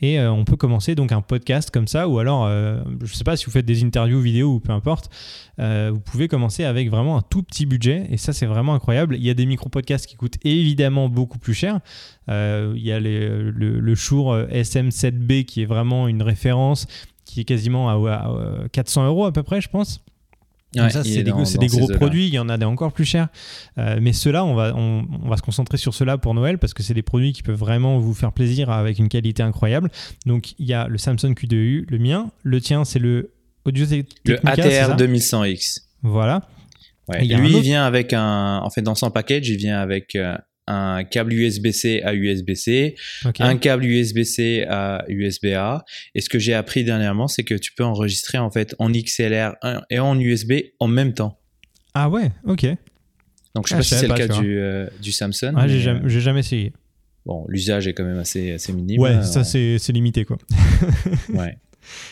Et euh, on peut commencer donc un podcast comme ça, ou alors, euh, je ne sais pas si vous faites des interviews vidéo ou peu importe, vous pouvez commencer avec vraiment un tout petit budget. Et ça, c'est vraiment incroyable. Il y a des micro-podcasts qui coûtent évidemment beaucoup plus cher. il y a le, le Shure SM7B qui est vraiment une référence, qui est quasiment à 400 euros à peu près, je pense ça, c'est des, gros produits, il y en a des encore plus chers. Euh, mais ceux-là, on va, on, va se concentrer sur ceux-là pour Noël parce que c'est des produits qui peuvent vraiment vous faire plaisir avec une qualité incroyable. Donc, il y a le Samsung Q2U, le mien. Le tien, c'est le Audio Le ATR 2100X. Voilà. lui, il vient avec un. En fait, dans son package, il vient avec euh, un câble USB-C à USB-C, un câble USB-C à USB-A. Et ce que j'ai appris dernièrement, c'est que tu peux enregistrer en fait en XLR et en USB en même temps. Ah ouais, ok. Donc je sais ah, pas si c'est le cas du, euh, du, Samsung. Ah, j'ai jamais, euh, jamais, essayé. Bon, l'usage est quand même assez, assez minime. Ouais, ça c'est limité quoi. ouais.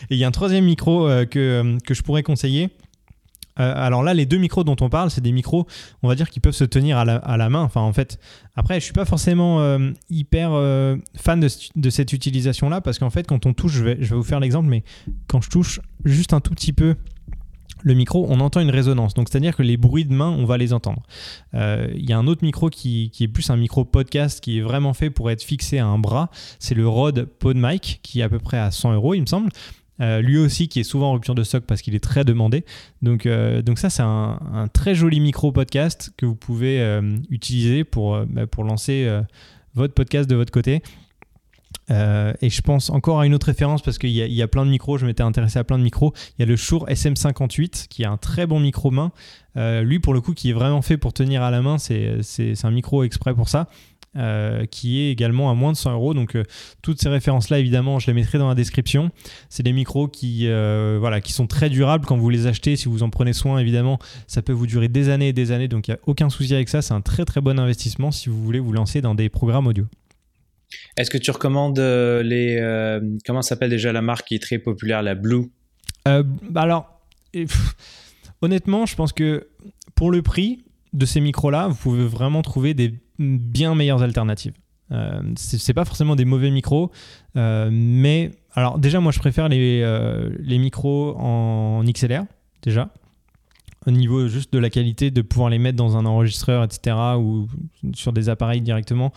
Et il y a un troisième micro euh, que, que je pourrais conseiller. Alors là, les deux micros dont on parle, c'est des micros, on va dire, qui peuvent se tenir à la, main. Enfin, en fait, après, je suis pas forcément hyper fan de, cette utilisation-là, parce qu'en fait, quand on touche, je vais, je vais vous faire l'exemple, mais quand je touche juste un tout petit peu le micro, on entend une résonance. Donc, c'est-à-dire que les bruits de main, on va les entendre. Euh, il y a un autre micro qui, est plus un micro podcast qui est vraiment fait pour être fixé à un bras. C'est le Rode PodMic qui est à peu près à 100 euros, il me semble. Euh, lui aussi qui est souvent en rupture de stock parce qu'il est très demandé. Donc, euh, ça, c'est un, très joli micro podcast que vous pouvez utiliser pour, bah, lancer votre podcast de votre côté. Euh, et je pense encore à une autre référence parce qu'il y, a plein de micros, je m'étais intéressé à plein de micros. Il y a le Shure SM58 qui est un très bon micro main. Euh, lui, pour le coup, qui est vraiment fait pour tenir à la main, c'est un micro exprès pour ça. Euh, qui est également à moins de 100 euros. Donc toutes ces références-là, évidemment, je les mettrai dans la description. C'est des micros qui, voilà, qui sont très durables quand vous les achetez. Si vous en prenez soin, évidemment, ça peut vous durer des années et des années. Donc il n'y a aucun souci avec ça. C'est un très très bon investissement si vous voulez vous lancer dans des programmes audio. Est-ce que tu recommandes euh, les. Euh, comment s'appelle déjà la marque qui est très populaire, la Blue? Euh, bah Alors, honnêtement, je pense que pour le prix de ces micros-là, vous pouvez vraiment trouver des bien meilleures alternatives. Euh, c'est pas forcément des mauvais micros, mais alors déjà, moi je préfère les, les micros en XLR, déjà au niveau juste de la qualité, de pouvoir les mettre dans un enregistreur, etc., ou sur des appareils directement.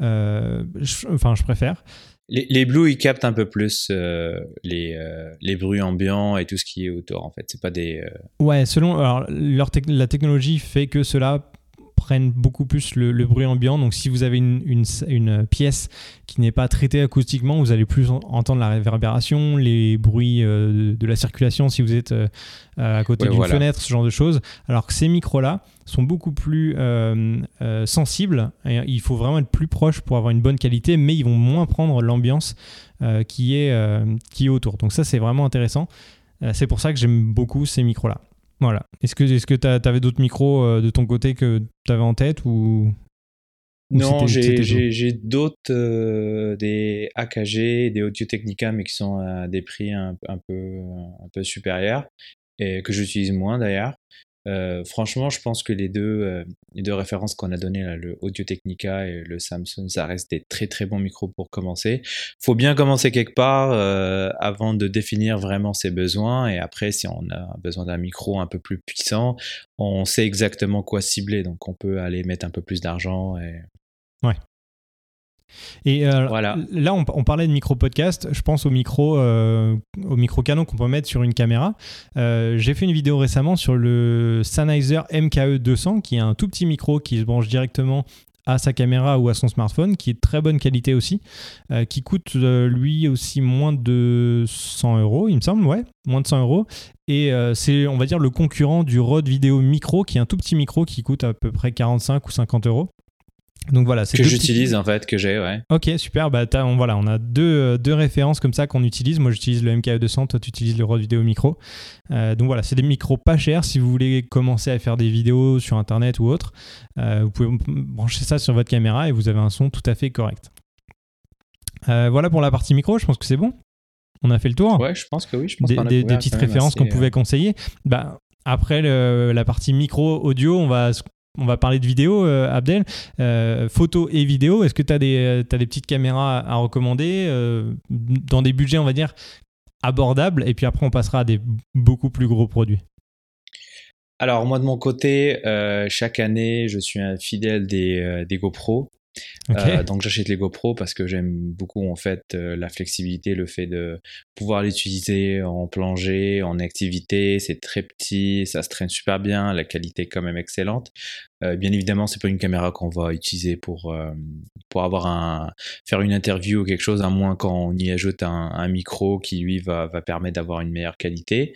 Euh, enfin, je préfère. Les, les Blue, ils captent un peu plus euh, les, euh, les bruits ambiants et tout ce qui est autour, en fait. C'est pas des. Ouais, selon. Alors, leur la technologie fait que cela prennent beaucoup plus le, bruit ambiant. Donc si vous avez une, une, pièce qui n'est pas traitée acoustiquement, vous allez plus entendre la réverbération, les bruits euh, de, la circulation si vous êtes euh, à côté d'une fenêtre, ce genre de choses. Alors que ces micros-là sont beaucoup plus euh, sensibles. Et il faut vraiment être plus proche pour avoir une bonne qualité, mais ils vont moins prendre l'ambiance qui, est, qui est autour. Donc ça c'est vraiment intéressant. c'est pour ça que j'aime beaucoup ces micros-là. Voilà. Est-ce que est-ce que tu avais d'autres micros euh, de ton côté que tu avais en tête ou, Non, j'ai d'autres, euh, des AKG, des Audio Technica, mais qui sont à des prix un, un peu, un peu supérieurs et que j'utilise moins d'ailleurs. Euh, franchement, je pense que les deux, euh, les deux références qu'on a données, là, le Audio Technica et le Samsung, ça reste des très très bons micros pour commencer. Faut bien commencer quelque part euh, avant de définir vraiment ses besoins et après, si on a besoin d'un micro un peu plus puissant, on sait exactement quoi cibler, donc on peut aller mettre un peu plus d'argent. Et... Ouais. Et euh, voilà. là, on, parlait de micro-podcast. Je pense au micro, euh, au micro canon qu'on peut mettre sur une caméra. Euh, j'ai fait une vidéo récemment sur le Sennheiser MKE 200, qui est un tout petit micro qui se branche directement à sa caméra ou à son smartphone, qui est de très bonne qualité aussi, qui coûte lui aussi moins de 100 euros, il me semble, ouais, moins de 100 euros. Et c'est, on va dire, le concurrent du Rode Vidéo Micro, qui est un tout petit micro qui coûte à peu près 45 ou 50 euros. Donc voilà, c'est que j'utilise en fait, que j'ai, ouais. Ok, super. Bah, on, voilà, on a deux, euh, deux références comme ça qu'on utilise. Moi, j'utilise le MKE200, toi, tu utilises le Rode Vidéo Micro. Euh, donc voilà, c'est des micros pas chers. Si vous voulez commencer à faire des vidéos sur Internet ou autre, euh, vous pouvez brancher ça sur votre caméra et vous avez un son tout à fait correct. voilà pour la partie micro, je pense que c'est bon. On a fait le tour. Ouais, je pense que oui. Je pense des, des, petites références qu'on pouvait conseiller. Bah, après la partie micro audio, on va on va parler de vidéo, euh, Abdel. Euh, photo et vidéo, est-ce que tu as, des, as des petites caméras à, recommander euh, dans des budgets, on va dire, abordables Et puis après, on passera à des beaucoup plus gros produits? Alors moi de mon côté, chaque année, je suis un fidèle des, des GoPro. Euh, donc j'achète les GoPro parce que j'aime beaucoup en fait euh, la flexibilité, le fait de pouvoir l'utiliser en plongée, en activité. C'est très petit, ça se traîne super bien, la qualité est quand même excellente. Euh, bien évidemment, c'est pas une caméra qu'on va utiliser pour pour avoir un faire une interview ou quelque chose, à moins qu'on y ajoute un, micro qui lui va, va permettre d'avoir une meilleure qualité.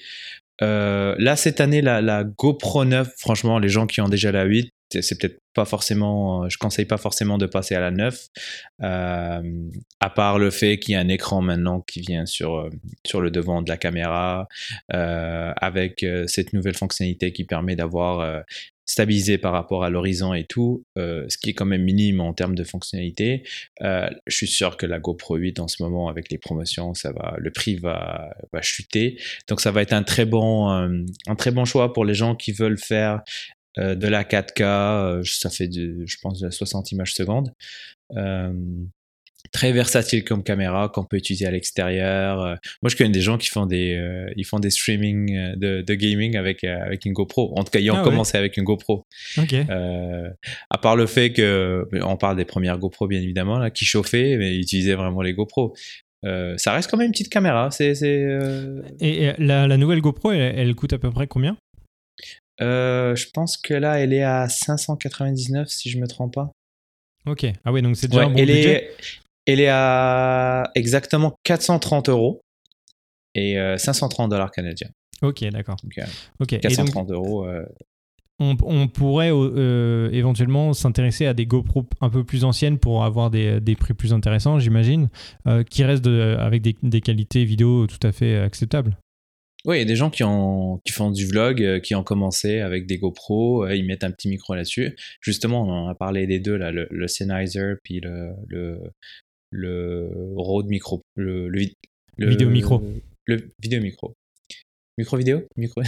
là, cette année, la, la, GoPro 9, franchement, les gens qui ont déjà la 8, c'est peut-être pas forcément, je conseille pas forcément de passer à la 9, euh, à part le fait qu'il y a un écran maintenant qui vient sur, euh, sur le devant de la caméra, euh, avec cette nouvelle fonctionnalité qui permet d'avoir stabilisé par rapport à l'horizon et tout, euh, ce qui est quand même minime en termes de fonctionnalité. Euh, je suis sûr que la GoPro 8 en ce moment avec les promotions, ça va, le prix va, va chuter. Donc ça va être un très bon, un très bon choix pour les gens qui veulent faire de la 4K. ça fait, je pense, de 60 images secondes très versatile comme caméra qu'on peut utiliser à l'extérieur. Euh, moi, je connais des gens qui font des, euh, ils font des streaming euh, de, de gaming avec avec une GoPro. En tout cas, ils ont ah commencé avec une GoPro. À part le fait que on parle des premières GoPro bien évidemment là, qui chauffaient, mais ils utilisaient vraiment les GoPro. ça reste quand même une petite caméra. C'est, Et, la, la, nouvelle GoPro, elle, elle, coûte à peu près combien? Je pense que là, elle est à 599 si je me trompe pas. Ok. Ah oui, donc c'est déjà un bon budget. Elle est à exactement 430 euros et 530 euh, dollars canadiens. Ok, d'accord. ok. 430 euros. Euh, on, pourrait euh, éventuellement s'intéresser à des GoPro un peu plus anciennes pour avoir des, prix plus intéressants, j'imagine, qui restent avec des, qualités vidéo tout à fait acceptables. Oui, il y a des gens qui, ont, qui font du vlog, qui ont commencé avec des GoPro, ils mettent un petit micro là-dessus. Justement, on a parlé des deux, là, le, le Sennheiser puis le, le Rode Micro, le, le, vidéo micro. Le vidéo micro. Micro vidéo? Micro...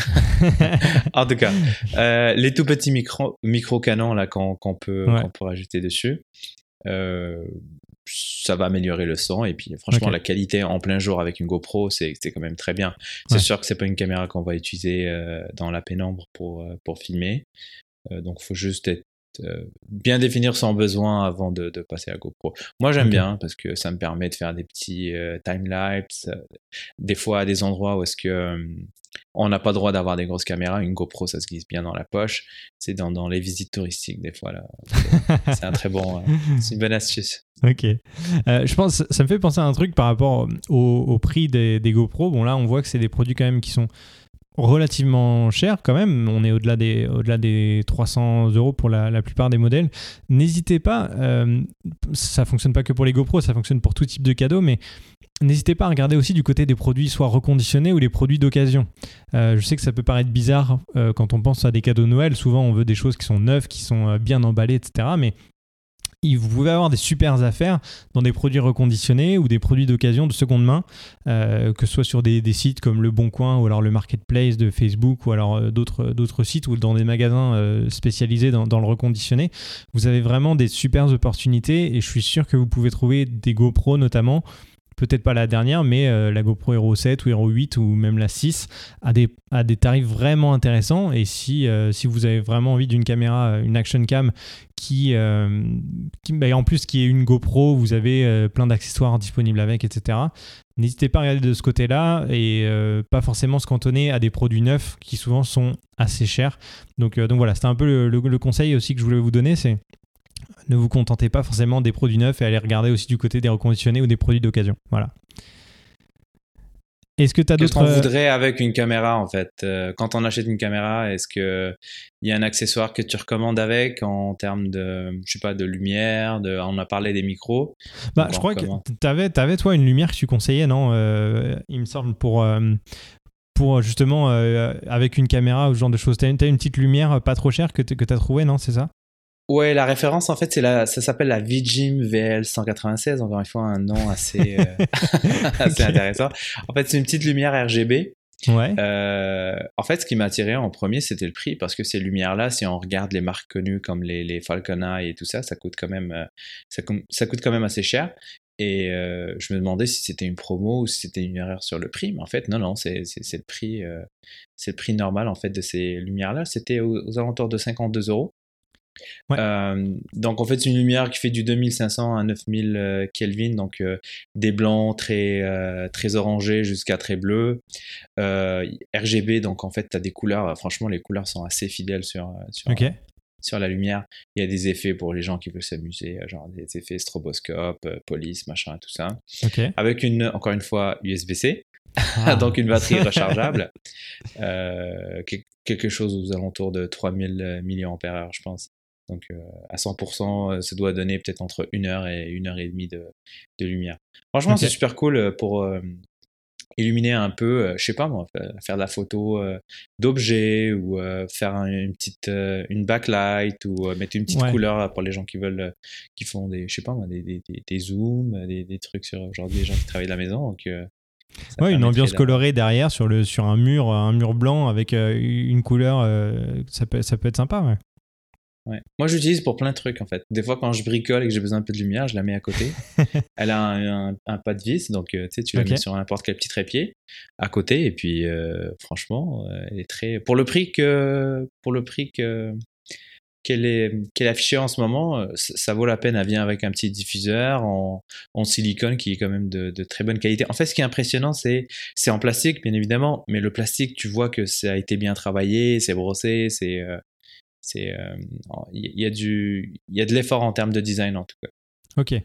En tout cas, euh, les tout petits micro, micro canons là qu'on peut, peut rajouter dessus, euh, ça va améliorer le son et puis franchement la qualité en plein jour avec une GoPro c'est quand même très bien. C'est sûr que c'est pas une caméra qu'on va utiliser euh, dans la pénombre pour, pour filmer. donc faut juste être euh, bien définir son besoin avant de, passer à GoPro. Moi, j'aime bien parce que ça me permet de faire des petits euh, time-lapse. Euh, des fois, à des endroits où est-ce que on n'a pas le droit d'avoir des grosses caméras, une GoPro, ça se glisse bien dans la poche. C'est dans, dans, les visites touristiques, des fois. là. C'est un très bon, c'est une bonne astuce. Ok. je pense, ça me fait penser à un truc par rapport au, prix des, des GoPro. Bon, là, on voit que c'est des produits quand même qui sont relativement cher quand même. On est au-delà des, au-delà des 300 euros pour la, plupart des modèles. N'hésitez pas, euh, ça fonctionne pas que pour les GoPro, ça fonctionne pour tout type de cadeaux, mais n'hésitez pas à regarder aussi du côté des produits soit reconditionnés ou les produits d'occasion. Euh, je sais que ça peut paraître bizarre euh, quand on pense à des cadeaux de Noël. Souvent, on veut des choses qui sont neuves, qui sont bien emballées, etc. Mais vous pouvez avoir des super affaires dans des produits reconditionnés ou des produits d'occasion de seconde main, euh, que ce soit sur des, sites comme Le Bon Coin ou alors le Marketplace de Facebook ou alors euh, d'autres sites ou dans des magasins euh, spécialisés dans, dans, le reconditionné. Vous avez vraiment des super opportunités et je suis sûr que vous pouvez trouver des GoPro notamment peut-être pas la dernière, mais euh, la GoPro Hero 7 ou Hero 8 ou même la 6 a des, a des tarifs vraiment intéressants. Et si, euh, si vous avez vraiment envie d'une caméra, euh, une action cam qui, qui bah, en plus qui est une GoPro, vous avez plein d'accessoires disponibles avec, etc. N'hésitez pas à regarder de ce côté-là et pas forcément se cantonner à des produits neufs qui souvent sont assez chers. Donc, donc voilà, c'était un peu le, le, conseil aussi que je voulais vous donner, c'est ne vous contentez pas forcément des produits neufs et allez regarder aussi du côté des reconditionnés ou des produits d'occasion. Voilà. Est-ce que tu as d'autres. Qu'est-ce qu'on euh, voudrait avec une caméra en fait? Euh, Quand on achète une caméra, est-ce qu'il y a un accessoire que tu recommandes avec en termes de, je sais pas, de lumière de... On a parlé des micros. Bah, je crois que tu avais, avais, toi une lumière que tu conseillais, non? Euh, Il me semble pour. pour justement, avec une caméra ou ce genre de choses, tu as, une petite lumière pas trop chère que tu as trouvé, non? C'est ça? Ouais, la référence, en fait, c'est la, ça s'appelle la Vijim VL 196. Encore une fois, un nom assez, euh, assez intéressant. En fait, c'est une petite lumière RGB. Ouais. Euh, en fait, ce qui m'a attiré en premier, c'était le prix, parce que ces lumières-là, si on regarde les marques connues comme les, les Falcon Eye et tout ça, ça coûte quand même, euh, ça, ça, coûte quand même assez cher. Et euh, je me demandais si c'était une promo ou si c'était une erreur sur le prix, mais en fait, non, non, c'est le prix, c'est le prix normal en fait de ces lumières-là. C'était aux, aux, alentours de 52 euros. Euh, donc en fait c'est une lumière qui fait du 2500 à 9000 euh, Kelvin, donc euh, des blancs très très orangés jusqu'à très bleus. RGB, donc en fait tu as des couleurs, franchement les couleurs sont assez fidèles sur sur, sur la lumière. Il y a des effets pour les gens qui veulent s'amuser, genre des effets stroboscope, police, machin, tout ça. Avec une encore une fois USB-C. Ah. donc une batterie rechargeable, quelque chose aux alentours de 3000 mAh, je pense. Donc euh, à 100%, euh, ça doit donner peut-être entre une heure et une heure et demie de, lumière. Franchement, c'est super cool euh, pour, illuminer un peu, euh, je sais pas moi, faire de la photo euh, d'objets ou euh, faire une petite une backlight ou mettre une petite couleur pour les gens qui veulent, qui font des, je sais pas moi, des, des, des, zooms, des, des, trucs sur aujourd'hui les gens qui travaillent de la maison. Donc, ouais, une ambiance colorée derrière sur le sur un mur, un mur blanc avec une couleur, ça peut ça peut être sympa. Ouais. Moi, j'utilise pour plein de trucs en fait. Des fois, quand je bricole et que j'ai besoin un peu de lumière, je la mets à côté. Elle a un, un, pas de vis, donc euh, tu sais, tu la mets sur n'importe quel petit trépied à côté. Et puis, euh, franchement, euh, elle est très. Pour le prix que, pour le prix que qu'elle est, qu'elle est affichée en ce moment, ça, vaut la peine. Elle vient avec un petit diffuseur en, en silicone qui est quand même de, de, très bonne qualité. En fait, ce qui est impressionnant, c'est c'est en plastique, bien évidemment, mais le plastique, tu vois que ça a été bien travaillé, c'est brossé, c'est c'est euh, il y, a du il y a de l'effort en termes de design en tout cas. Ok.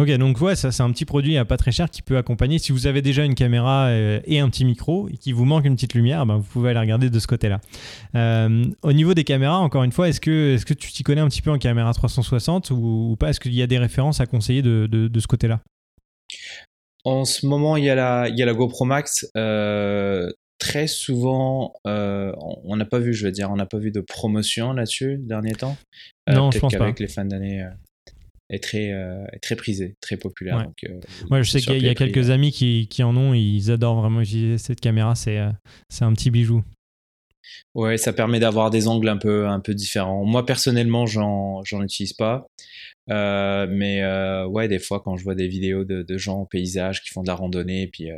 Ok, donc ouais, ça c'est un petit produit à pas très cher qui peut accompagner. Si vous avez déjà une caméra euh, et un petit micro et qu'il vous manque une petite lumière, ben, vous pouvez aller regarder de ce côté-là. Euh, au niveau des caméras, encore une fois, est-ce que, est que tu t'y connais un petit peu en caméra 360 ou, pas? Est-ce qu'il y a des références à conseiller de, de, ce côté-là? En ce moment, il y a la, il y a la GoPro Max très souvent, euh, on n'a pas vu, je veux dire, on n'a pas vu de promotion là-dessus dernier temps. Euh, non, je pense pas. les fins d'année euh, est très est très prisé, très populaire. Ouais. je sais qu'il y a, quelques amis qui, qui, en ont, ils adorent vraiment utiliser cette caméra, c'est c'est un petit bijou. Ouais, ça permet d'avoir des angles un peu un peu différents. Moi personnellement, j'en j'en utilise pas. mais ouais, des fois quand je vois des vidéos de, de, gens au paysage qui font de la randonnée, et puis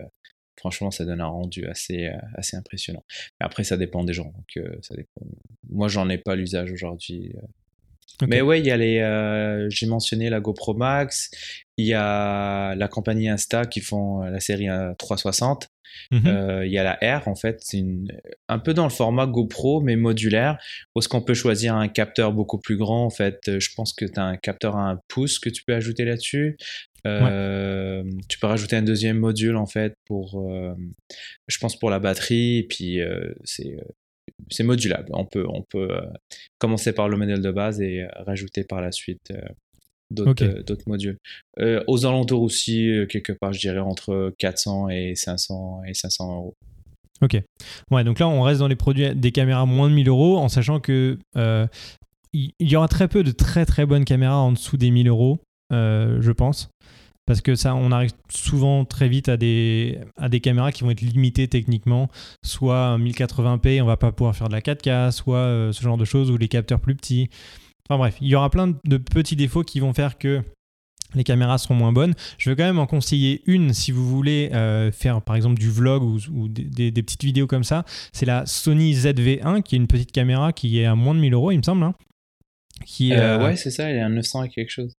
franchement, ça donne un rendu assez, euh, assez impressionnant. Mais après, ça dépend des gens. Donc, euh, ça dépend. Moi, j'en ai pas l'usage aujourd'hui. Euh. Mais ouais, il y a les. J'ai mentionné la GoPro Max. Il y a la compagnie Insta qui font la série 360. Mhm. Il y a la R en fait, c'est un peu dans le format GoPro mais modulaire, où est-ce qu'on peut choisir un capteur beaucoup plus grand en fait. Je pense que tu as un capteur à un pouce que tu peux ajouter là-dessus. Euh, tu peux rajouter un deuxième module en fait pour, euh, je pense pour la batterie et puis euh, c'est c'est modulable. On peut on peut commencer par le modèle de base et rajouter par la suite d'autres d'autres modules. aux alentours aussi quelque part je dirais entre 400 et 500 et 500 euros. Ok. Ouais, donc là, on reste dans les produits des caméras moins de 1000 euros, en sachant que il y aura très peu de très très bonnes caméras en dessous des 1000 euros, je pense parce que ça, on arrive souvent très vite à des, à des caméras qui vont être limitées techniquement, soit 1080p, on va pas pouvoir faire de la 4K, soit euh, ce genre de choses, ou les capteurs plus petits. Enfin bref, il y aura plein de petits défauts qui vont faire que les caméras seront moins bonnes. Je vais quand même en conseiller une si vous voulez euh, faire par exemple du vlog ou, des, petites vidéos comme ça. C'est la Sony ZV1 qui est une petite caméra qui est à moins de 1000 euros il me semble. Hein. qui, euh, ouais c'est ça, elle est à 900 et quelque chose.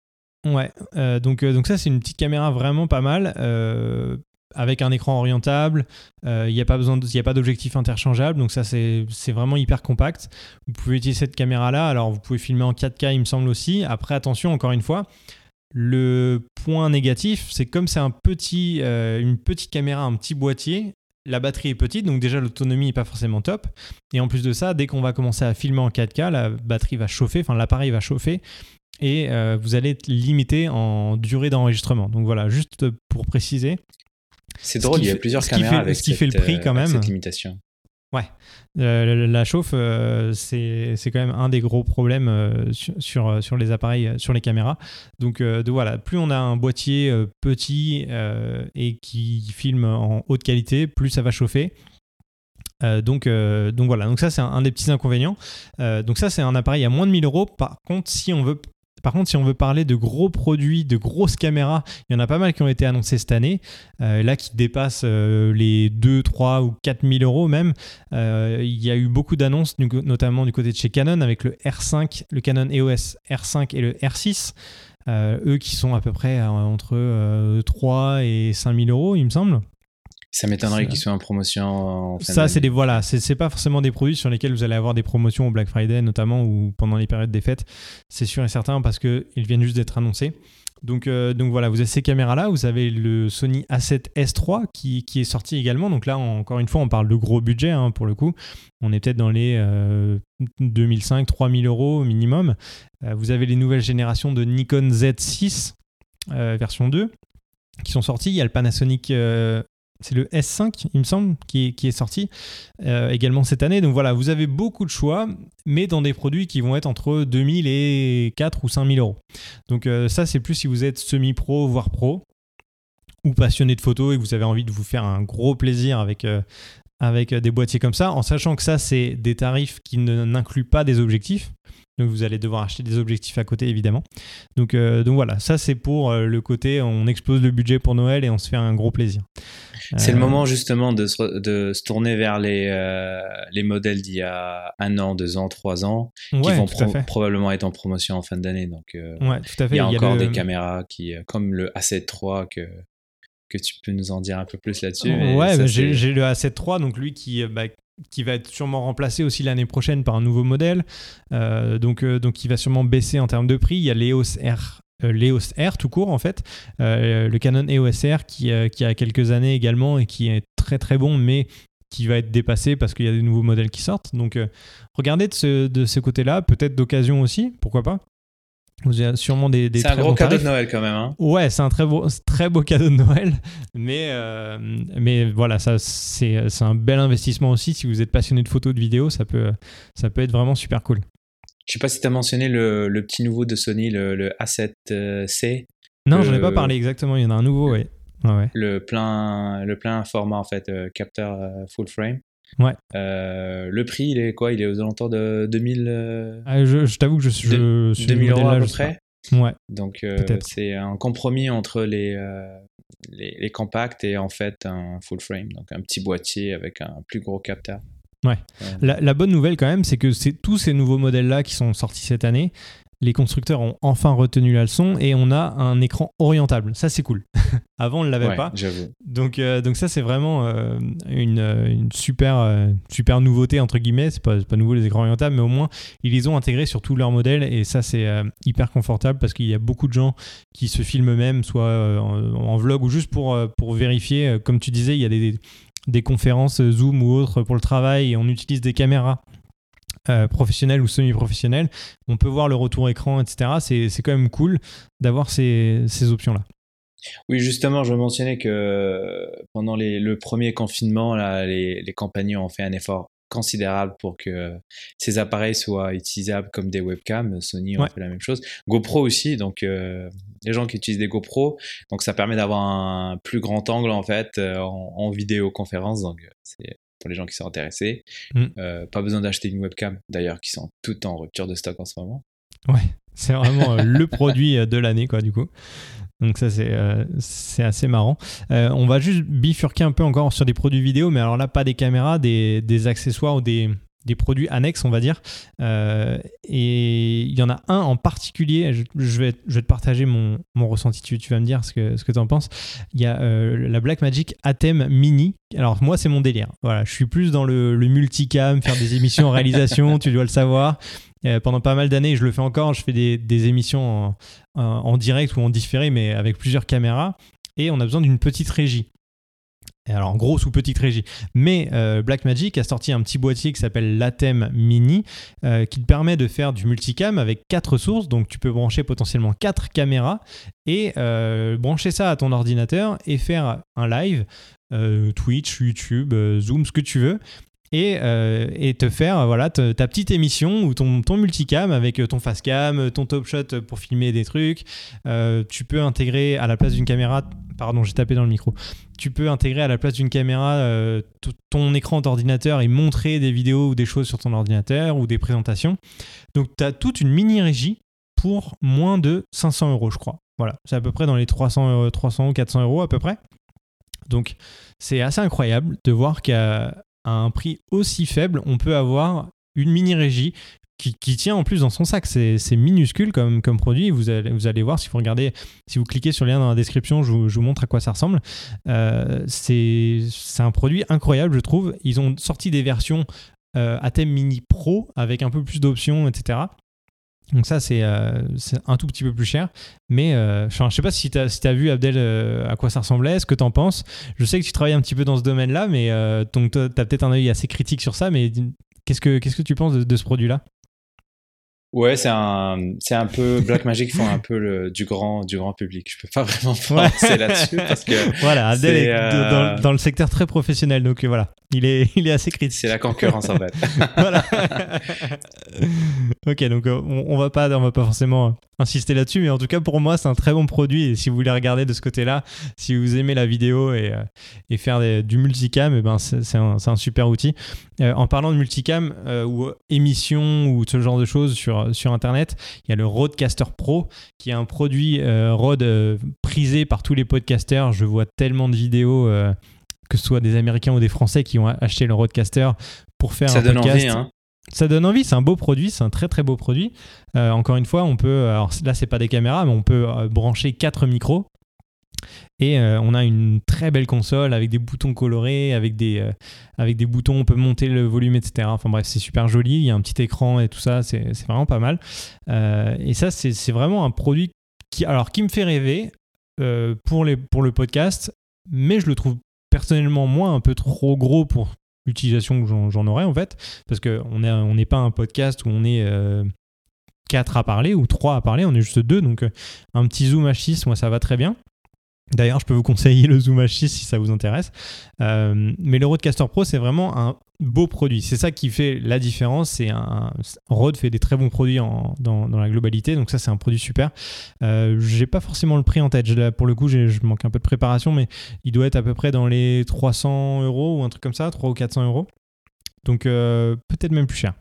Ouais, euh, donc, euh, donc ça c'est une petite caméra vraiment pas mal, euh, avec un écran orientable, il n'y a pas d'objectif interchangeable, donc ça c'est vraiment hyper compact. Vous pouvez utiliser cette caméra là, alors vous pouvez filmer en 4K il me semble aussi. Après attention encore une fois, le point négatif c'est comme c'est un petit, une petite caméra, un petit boîtier, la batterie est petite, donc déjà l'autonomie n'est pas forcément top. Et en plus de ça, dès qu'on va commencer à filmer en 4K, la batterie va chauffer, enfin l'appareil va chauffer et euh, vous allez être limité en durée d'enregistrement. Donc voilà, juste pour préciser. C'est drôle, il y a plusieurs caméras avec ce qui fait le prix quand même. Cette limitation. Ouais, euh, la chauffe, euh, c'est quand même un des gros problèmes sur, sur, les appareils, sur les caméras. Donc, de, voilà, plus on a un boîtier petit et qui filme en haute qualité, plus ça va chauffer. donc, donc voilà, donc ça c'est un, un, des petits inconvénients. donc ça c'est un appareil à moins de 1000 euros. Par contre, si on veut par contre, si on veut parler de gros produits, de grosses caméras, il y en a pas mal qui ont été annoncés cette année, euh, là qui dépassent euh, les 2, 3 ou 4 000 euros même. Euh, il y a eu beaucoup d'annonces, notamment du côté de chez Canon, avec le R5, le Canon EOS R5 et le R6. eux qui sont à peu près entre 3 et 5 000 euros, il me semble. Ça m'étonnerait qu'ils soient en promotion. ça, c'est des voilà, c'est pas forcément des produits sur lesquels vous allez avoir des promotions au Black Friday notamment ou pendant les périodes des fêtes. C'est sûr et certain parce que ils viennent juste d'être annoncés. Donc, euh, donc voilà, vous avez ces caméras-là, vous avez le Sony A7S3 qui, qui, est sorti également. Donc là, encore une fois, on parle de gros budget hein, pour le coup. On est peut-être dans les 2005-3000 euh, euros minimum. Euh, vous avez les nouvelles générations de Nikon Z6 version 2 qui sont sorties. Il y a le Panasonic c'est le S5, il me semble, qui est, sorti euh, également cette année. Donc voilà, vous avez beaucoup de choix, mais dans des produits qui vont être entre 2000 et 4 ou 5000 euros. Donc euh, ça, c'est plus si vous êtes semi-pro, voire pro, ou passionné de photos et que vous avez envie de vous faire un gros plaisir avec, euh, avec des boîtiers comme ça, en sachant que ça, c'est des tarifs qui n'incluent pas des objectifs. Donc vous allez devoir acheter des objectifs à côté évidemment. Donc, donc voilà, ça c'est pour le côté on explose le budget pour Noël et on se fait un gros plaisir. C'est le euh, moment justement de se, de se tourner vers les, euh, les modèles d'il y a un an, deux ans, trois ans, qui vont probablement être en promotion en fin d'année. Donc, euh, tout à fait. il y a encore des caméras qui, comme le A7 III que que tu peux nous en dire un peu plus là-dessus. Ouais, bah, j'ai le A7 III, donc lui qui, bah, qui va être sûrement remplacé aussi l'année prochaine par un nouveau modèle. donc, donc il va sûrement baisser en termes de prix. Il y a l'EOS R euh, l'EOS R tout court en fait, euh, le Canon EOS R qui, euh, qui, a quelques années également et qui est très très bon mais qui va être dépassé parce qu'il y a des nouveaux modèles qui sortent. Donc regardez de ce, de ce côté-là, peut-être d'occasion aussi, pourquoi pas. Vous avez sûrement des, des C'est un gros cadeau de Noël quand même. Hein. Ouais, c'est un très beau, très beau cadeau de Noël. Mais, mais voilà, ça, c'est, un bel investissement aussi. Si vous êtes passionné de photos, de vidéos, ça peut, ça peut être vraiment super cool. Je sais pas si tu as mentionné le, le, petit nouveau de Sony, le, A7C. Non, j'en ai pas parlé exactement. Il y en a un nouveau, oui. Ouais. Le plein, le plein format en fait, euh, capteur euh, full frame. Ouais. Euh, le prix, il est quoi? Il est aux alentours de 2000. Ah, je, t'avoue que je, suis. 2000 euros à peu près. Ouais. Donc c'est un compromis entre les, les, les compacts et en fait un full frame, donc un petit boîtier avec un plus gros capteur. Ouais. La, bonne nouvelle quand même, c'est que c'est tous ces nouveaux modèles-là qui sont sortis cette année, les constructeurs ont enfin retenu la leçon et on a un écran orientable. Ça, c'est cool. Avant, on ne l'avait pas. Donc, euh, donc ça, c'est vraiment euh, une, une, super, euh, super nouveauté, entre guillemets. C'est pas, pas nouveau les écrans orientables, mais au moins, ils les ont intégrés sur tous leurs modèles et ça, c'est hyper confortable parce qu'il y a beaucoup de gens qui se filment eux-mêmes, soit en, en, vlog ou juste pour, pour vérifier. Comme tu disais, il y a des des conférences Zoom ou autres pour le travail et on utilise des caméras euh, professionnelles ou semi-professionnelles, on peut voir le retour écran, etc. C'est quand même cool d'avoir ces, options-là. Oui, justement, je mentionnais que pendant le premier confinement, les, les compagnies ont fait un effort considérable pour que ces appareils soient utilisables comme des webcams. Sony ont fait la même chose. GoPro aussi, donc euh, les gens qui utilisent des GoPro, donc ça permet d'avoir un plus grand angle en fait euh, en, vidéoconférence. Donc c'est pour les gens qui sont intéressés. Mm. Euh, pas besoin d'acheter une webcam d'ailleurs, qui sont toutes en rupture de stock en ce moment. Ouais, c'est vraiment le produit de l'année quoi du coup. Donc ça c'est euh, assez marrant. Euh, on va juste bifurquer un peu encore sur des produits vidéo, mais alors là pas des caméras, des, accessoires ou des, produits annexes on va dire. Euh, et il y en a un en particulier, je, vais, te partager mon, ressenti, tu, vas me dire ce que, tu en penses. Il y a la Blackmagic Atem Mini. Alors moi c'est mon délire. Voilà, je suis plus dans le multicam, faire des émissions en réalisation, tu dois le savoir. Euh, pendant pas mal d'années, je le fais encore, je fais des, émissions en, direct ou en différé, mais avec plusieurs caméras, et on a besoin d'une petite régie. Alors, grosse ou petite régie. Mais euh, Blackmagic a sorti un petit boîtier qui s'appelle l'Atem Mini, euh, qui te permet de faire du multicam avec quatre sources. Donc, tu peux brancher potentiellement quatre caméras et brancher ça à ton ordinateur et faire un live, Twitch, YouTube, Zoom, ce que tu veux, euh, et, te faire voilà ta petite émission ou ton, ton multicam avec ton cam, ton top shot pour filmer des trucs. Euh, tu peux intégrer à la place d'une caméra, pardon, j'ai tapé dans le micro. Tu peux intégrer à la place d'une caméra euh, ton écran d'ordinateur et montrer des vidéos ou des choses sur ton ordinateur ou des présentations. Donc tu as toute une mini régie pour moins de 500 euros, je crois. Voilà, c'est à peu près dans les 300, 300 ou 400 euros à peu près. Donc c'est assez incroyable de voir qu'à à un prix aussi faible, on peut avoir une mini régie qui, tient en plus dans son sac. C'est minuscule comme, comme produit. Vous allez, vous voir si vous regardez, si vous cliquez sur le lien dans la description, je vous, montre à quoi ça ressemble. Euh, c'est un produit incroyable, je trouve. Ils ont sorti des versions euh, Atem Mini Pro avec un peu plus d'options, etc. Donc ça, euh, c'est un tout petit peu plus cher. Mais euh, je ne sais pas si tu as, si as, vu, Abdel, euh, à quoi ça ressemblait, ce que tu en penses. Je sais que tu travailles un petit peu dans ce domaine-là, mais tu as peut-être un œil assez critique sur ça. Mais qu'est-ce que, tu penses de, ce produit-là? Ouais, c'est un, c'est un peu Blackmagic font un peu le, du grand, du grand public. Je peux pas vraiment penser là-dessus parce que voilà, Abdel est, euh, dans, le secteur très professionnel, donc voilà, il est, il est assez critique. C'est la concurrence en fait. voilà. ok, donc euh, on, on, va pas, on va pas forcément insister là-dessus, mais en tout cas pour moi c'est un très bon produit et si vous voulez regarder de ce côté-là, si vous aimez la vidéo et, euh, et faire du multicam, et eh ben c'est un, un, super outil. en parlant de multicam ou émission ou ce genre de choses sur sur, Internet. Il y a le Roadcaster Pro, qui est un produit euh, Rode euh, prisé par tous les podcasters. Je vois tellement de vidéos, euh, que ce soit des Américains ou des Français, qui ont acheté le Roadcaster pour faire Ça un Envie, hein. Ça donne envie, c'est un beau produit, c'est un très très beau produit. encore une fois, on peut, alors là c'est pas des caméras, mais on peut brancher quatre micros et euh, on a une très belle console avec des boutons colorés, avec des, euh, avec des boutons, on peut monter le volume, etc. Enfin bref, c'est super joli. Il y a un petit écran et tout ça, c'est vraiment pas mal. Euh, et ça, c'est vraiment un produit qui, alors, qui me fait rêver pour, les, pour le podcast, mais je le trouve personnellement moins un peu trop gros pour l'utilisation que j'en aurais en fait. Parce qu'on n'est on pas un podcast où on est. 4 à parler ou 3 à parler, on est juste deux, donc un petit zoom H6, moi ça va très bien. D'ailleurs, je peux vous conseiller le Zoom H6 si ça vous intéresse. Euh, mais le Rodecaster Pro, c'est vraiment un beau produit. C'est ça qui fait la différence. C'est Rode fait des très bons produits dans, la globalité, donc ça c'est un produit super. Euh, j'ai pas forcément le prix en tête. Pour le coup, je manque un peu de préparation, mais il doit être à peu près dans les 300 euros ou un truc comme ça, 300 ou 400 euros. Donc euh, peut-être même plus cher.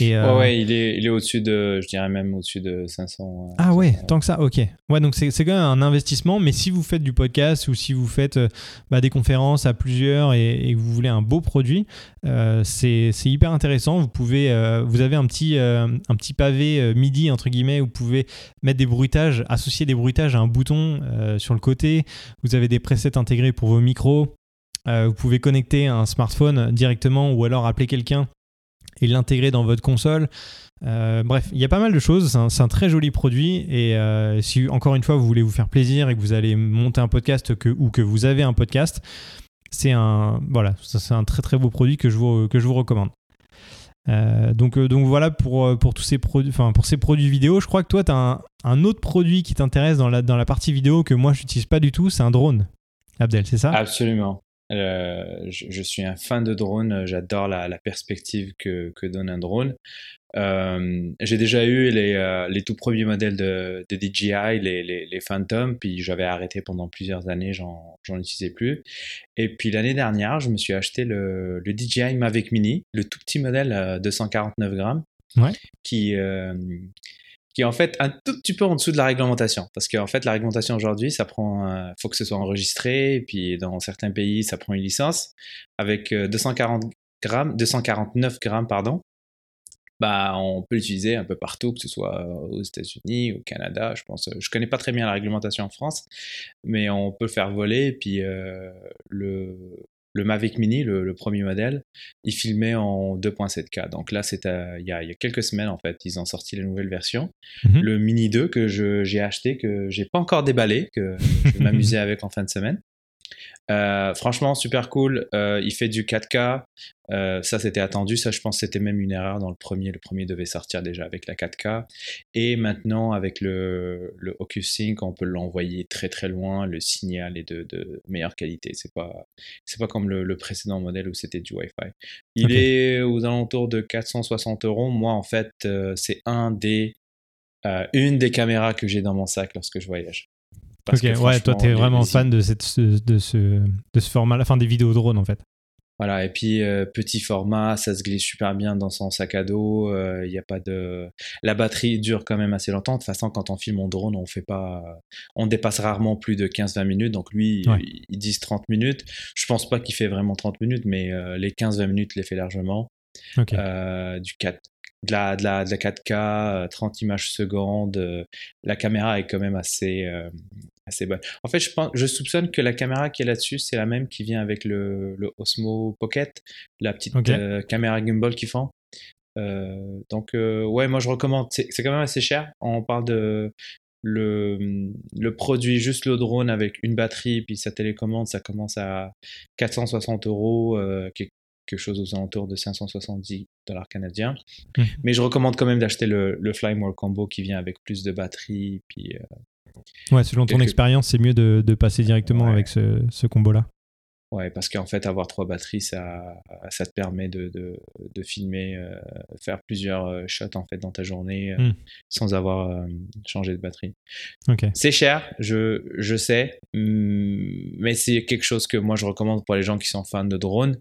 Euh, ouais, il est, il est au-dessus de, je dirais même au-dessus de 500. Euh, ah ouais, tant que ça, ok. Ouais, donc c'est quand même un investissement, mais si vous faites du podcast ou si vous faites euh, bah, des conférences à plusieurs et, que vous voulez un beau produit, c'est hyper intéressant. Vous pouvez, vous avez un petit, un petit pavé MIDI entre guillemets, où vous pouvez mettre des bruitages, associer des bruitages à un bouton sur le côté. Vous avez des presets intégrés pour vos micros. vous pouvez connecter un smartphone directement ou alors appeler quelqu'un et l'intégrer dans votre console. Euh, bref, il y a pas mal de choses. C'est un, très joli produit. Et euh, si encore une fois vous voulez vous faire plaisir et que vous allez monter un podcast ou que vous avez un podcast, c'est un voilà, c'est un très très beau produit que je vous, que je vous recommande. Euh, donc, donc voilà pour, pour tous ces produits, enfin pour ces produits vidéo. Je crois que toi tu as un, un, autre produit qui t'intéresse dans la, dans la partie vidéo que moi je n'utilise pas du tout. C'est un drone. Abdel, c'est ça? Absolument. Euh, je, suis un fan de drone, j'adore la, la, perspective que, que, donne un drone. Euh, j'ai déjà eu les, euh, les, tout premiers modèles de, de DJI, les, les, les, Phantom, puis j'avais arrêté pendant plusieurs années, j'en utilisais plus. Et puis l'année dernière, je me suis acheté le, le, DJI Mavic Mini, le tout petit modèle de 149 grammes, ouais. qui, qui est en fait un tout petit peu en dessous de la réglementation. Parce qu'en fait, la réglementation aujourd'hui, ça prend, euh, faut que ce soit enregistré, puis dans certains pays, ça prend une licence. Avec 240 euh, grammes, 249 grammes, pardon, bah, on peut l'utiliser un peu partout, que ce soit aux États-Unis, au Canada, je pense. Je connais pas très bien la réglementation en France, mais on peut faire voler. Et puis euh, le, le Mavic Mini, le, premier modèle, il filmait en 2.7K. Donc là, c'est il, y a quelques semaines, en fait, ils ont sorti la nouvelle version. Mhm. Le Mini 2 que j'ai acheté, que j'ai pas encore déballé, que je vais m'amuser avec en fin de semaine. Euh, franchement, super cool. Euh, il fait du 4K. Euh, ça, c'était attendu. Ça, je pense, c'était même une erreur dans le premier. Le premier devait sortir déjà avec la 4K. Et maintenant, avec le, le Oculus Sync, on peut l'envoyer très très loin. Le signal est de, de meilleure qualité. C'est pas, c'est pas comme le, précédent modèle où c'était du Wi-Fi. Il est aux alentours de 460 euros. Moi, en fait, c'est un des, une des caméras que j'ai dans mon sac lorsque je voyage ok, ouais, toi, t'es vraiment fan de, cette, de, ce, de ce format, la fin des vidéos drone en fait. Voilà, et puis euh, petit format, ça se glisse super bien dans son sac à dos. Il euh, a pas de, la batterie dure quand même assez longtemps. De toute façon, quand on filme en drone, on fait pas, on dépasse rarement plus de 15-20 minutes. Donc lui, ils disent 30 minutes. Je pense pas qu'il fait vraiment 30 minutes, mais euh, les 15-20 minutes les fait largement. du 4, de la, de la, de la 4K, 30 images secondes. la caméra est quand même assez, assez bonne. En fait, je, pense, je soupçonne que la caméra qui est là-dessus, c'est la même qui vient avec le, le Osmo Pocket, la petite euh, caméra gimbal qu'ils font. Euh, donc, euh, ouais, moi je recommande. C'est quand même assez cher. On parle de le, le, produit, juste le drone avec une batterie, puis sa télécommande, ça commence à 460 euros, est quelque chose aux alentours de 570 dollars canadiens. Mhm. Mais je recommande quand même d'acheter le, le Fly More Combo qui vient avec plus de batterie. Puis, euh, Ouais, selon ton expérience, c'est mieux de, de passer directement Ouais. avec ce, ce combo-là. ouais, parce qu'en fait, avoir trois batteries, ça, ça te permet de, de, de filmer, euh, faire plusieurs euh, shots en fait dans ta journée euh, Mhm. sans avoir euh, changé de batterie. C'est cher, je, je sais, hum, mais c'est quelque chose que moi je recommande pour les gens qui sont fans de drones.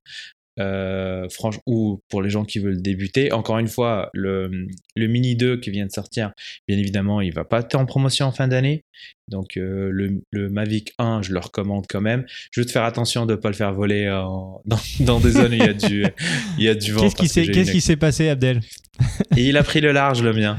Ou pour les gens qui veulent débuter. Encore une fois, le, le Mini 2 qui vient de sortir, bien évidemment, il va pas être en promotion en fin d'année. Donc euh, le, le Mavic 1, je le recommande quand même. Juste faire attention de ne pas le faire voler en- dans, dans des zones où il y a du, il y a du vent. Qu'est-ce qui s'est qu'est-ce une- passé, Abdel? Et il a pris le large, le mien.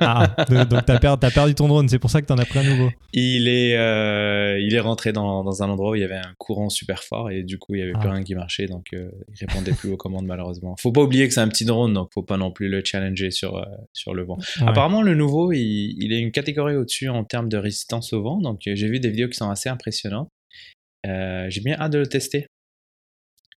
Ah, donc t'as per- t'as perdu ton drone, c'est pour ça que t'en as pris un nouveau. Il est, euh, il est rentré dans, dans un endroit où il y avait un courant super fort et du coup il y avait plus Ah. rien qui marchait donc euh, il répondait plus aux commandes malheureusement. Faut pas oublier que c'est un petit drone donc faut pas non plus le challenger sur, euh, sur le vent. Ouais. Apparemment le nouveau il, il est une catégorie au-dessus en termes de résistance au vent donc euh, j'ai vu des vidéos qui sont assez impressionnantes. Euh, j'ai bien hâte de le tester.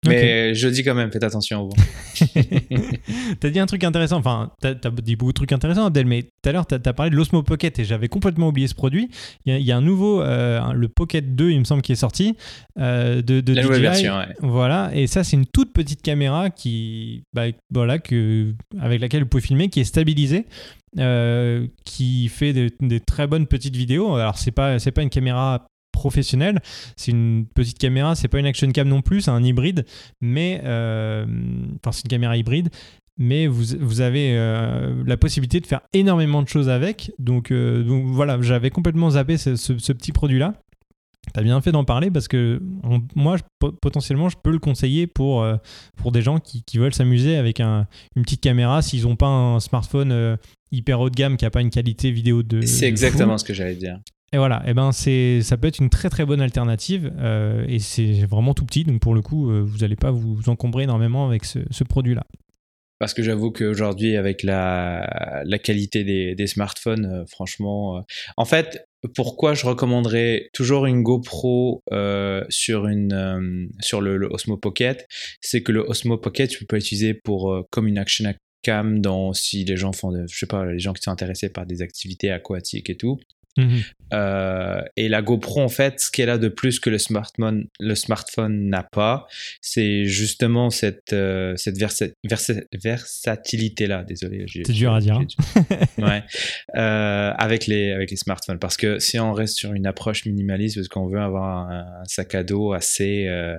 Mais je dis quand même, faites attention au vent. T'as dit un truc intéressant, enfin, t'as as dit beaucoup de trucs intéressants, Abdel, mais tout à l'heure, t'as as parlé de l'Osmo Pocket et j'avais complètement oublié ce produit. Il y a, il y a un nouveau, euh, le Pocket 2, il me semble, qui est sorti, euh, de, de La nouvelle version, ouais. Voilà, et ça, c'est une toute petite caméra qui, bah, voilà, que, avec laquelle vous pouvez filmer, qui est stabilisée. euh, qui fait des, des très bonnes petites vidéos. Alors c'est pas c'est pas une caméra professionnelle, c'est une petite caméra, c'est pas une action cam non plus, c'est un hybride, mais euh, enfin c'est une caméra hybride, mais vous, vous avez euh, la possibilité de faire énormément de choses avec. Donc, euh, donc voilà, j'avais complètement zappé ce, ce- ce petit produit-là. T'as bien fait d'en parler parce que on- moi, je- potentiellement, je peux le conseiller pour, euh, pour des gens qui, qui veulent s'amuser avec un- une petite caméra s'ils n'ont pas un smartphone hyper haut de gamme qui n'a pas une qualité vidéo de. C'est exactement fou. ce que j'allais dire. Et voilà, et ben c'est, ça peut être une très très bonne alternative euh, et c'est vraiment tout petit, donc pour le coup, euh, vous n'allez pas vous encombrer énormément avec ce, produit-là. Parce que j'avoue qu'aujourd'hui, avec la, qualité des, smartphones, euh, franchement, en fait, pourquoi je recommanderais toujours une GoPro sur une sur le, Osmo Pocket, c'est que le Osmo Pocket, tu peux l'utiliser pour comme une action cam dans si les gens font, de, je sais pas, les gens qui sont intéressés par des activités aquatiques et tout. Mhm. Euh, et la GoPro, en fait, ce qu'elle a de plus que le smartphone, le smartphone n'a pas, c'est justement cette, euh, cette versa- versa- versatilité-là. Désolé. C'est dur à dire, hein. ouais. Euh, avec, les, avec les smartphones. Parce que si on reste sur une approche minimaliste, parce qu'on veut avoir un, un sac à dos assez, euh,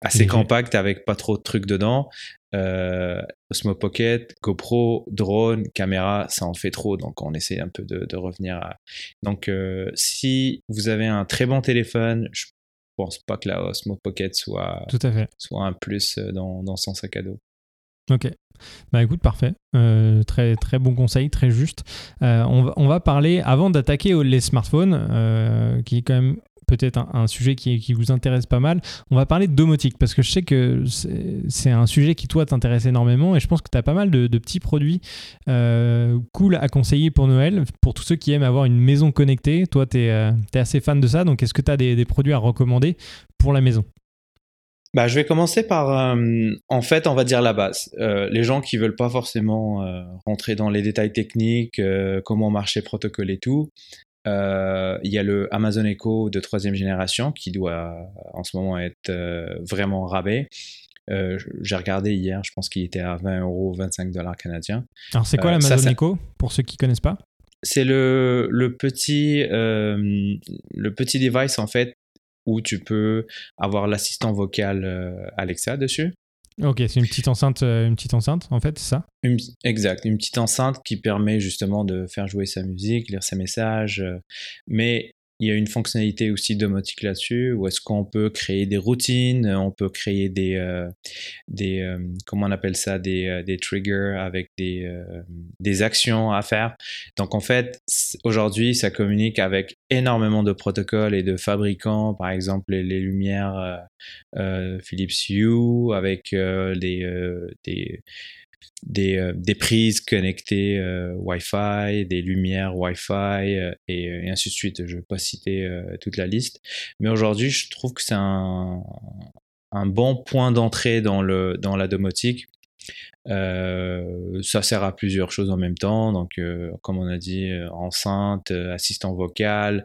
assez Léger. compact avec pas trop de trucs dedans, euh, Osmo Pocket, GoPro, drone, caméra, ça en fait trop, donc on essaie un peu de, de revenir à. Donc, euh, si vous avez un très bon téléphone, je pense pas que la Osmo Pocket soit, Tout à fait. soit un plus euh, dans, dans son sac à dos. Ok. Bah écoute, parfait. Euh, très, très bon conseil, très juste. Euh, on, va, on va parler, avant d'attaquer les smartphones, euh, qui est quand même peut-être un, sujet qui, vous intéresse pas mal, on va parler de domotique, parce que je sais que c'est un sujet qui, toi, t'intéresse énormément, et je pense que tu as pas mal de, petits produits euh, cool à conseiller pour Noël, pour tous ceux qui aiment avoir une maison connectée. Toi, tu es, assez fan de ça, donc est-ce que tu as des, produits à recommander pour la maison? Bah, je vais commencer par, euh, en fait, on va dire la base. Euh, les gens qui veulent pas forcément euh, rentrer dans les détails techniques, euh, comment marcher le protocole et tout, euh, il y a le Amazon Echo de troisième génération qui doit en ce moment être euh, vraiment rabais. Euh, J'ai regardé hier, je pense qu'il était à 20 euros, 25 dollars canadiens. Alors, c'est quoi Euh, l'Amazon Echo, pour ceux qui connaissent pas? C'est le, le petit euh, le petit device en fait où tu peux avoir l'assistant vocal euh, Alexa dessus. Ok, c'est une petite enceinte, euh, une petite enceinte en fait, c'est ça? Exact, une petite enceinte qui permet justement de faire jouer sa musique, lire ses messages. euh, mais il y a une fonctionnalité aussi domotique là-dessus où est-ce qu'on peut créer des routines, on peut créer des, euh, des euh, comment on appelle ça, des, euh, des triggers avec des, euh, des actions à faire. Donc en fait, aujourd'hui, ça communique avec énormément de protocoles et de fabricants, par exemple les, les lumières euh, euh, Philips Hue, avec euh, euh, des, des, euh, des prises connectées euh, Wi-Fi, des lumières Wi-Fi euh, et, ainsi de suite. Je ne vais pas citer toute la liste. Mais aujourd'hui, je trouve que c'est un, bon point d'entrée dans la domotique. ça sert à plusieurs choses en même temps. Donc, comme on a dit, enceinte, assistant vocal,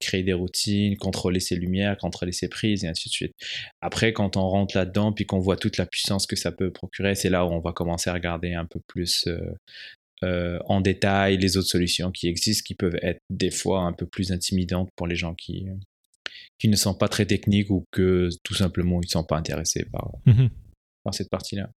créer des routines, contrôler ses lumières, contrôler ses prises et ainsi de suite. Après, quand on rentre là-dedans, puis qu'on voit toute la puissance que ça peut procurer, c'est là où on va commencer à regarder un peu plus euh, en détail les autres solutions qui existent, qui peuvent être des fois un peu plus intimidantes pour les gens qui, qui ne sont pas très techniques ou que tout simplement ils ne sont pas intéressés par, mhm. par cette partie-là.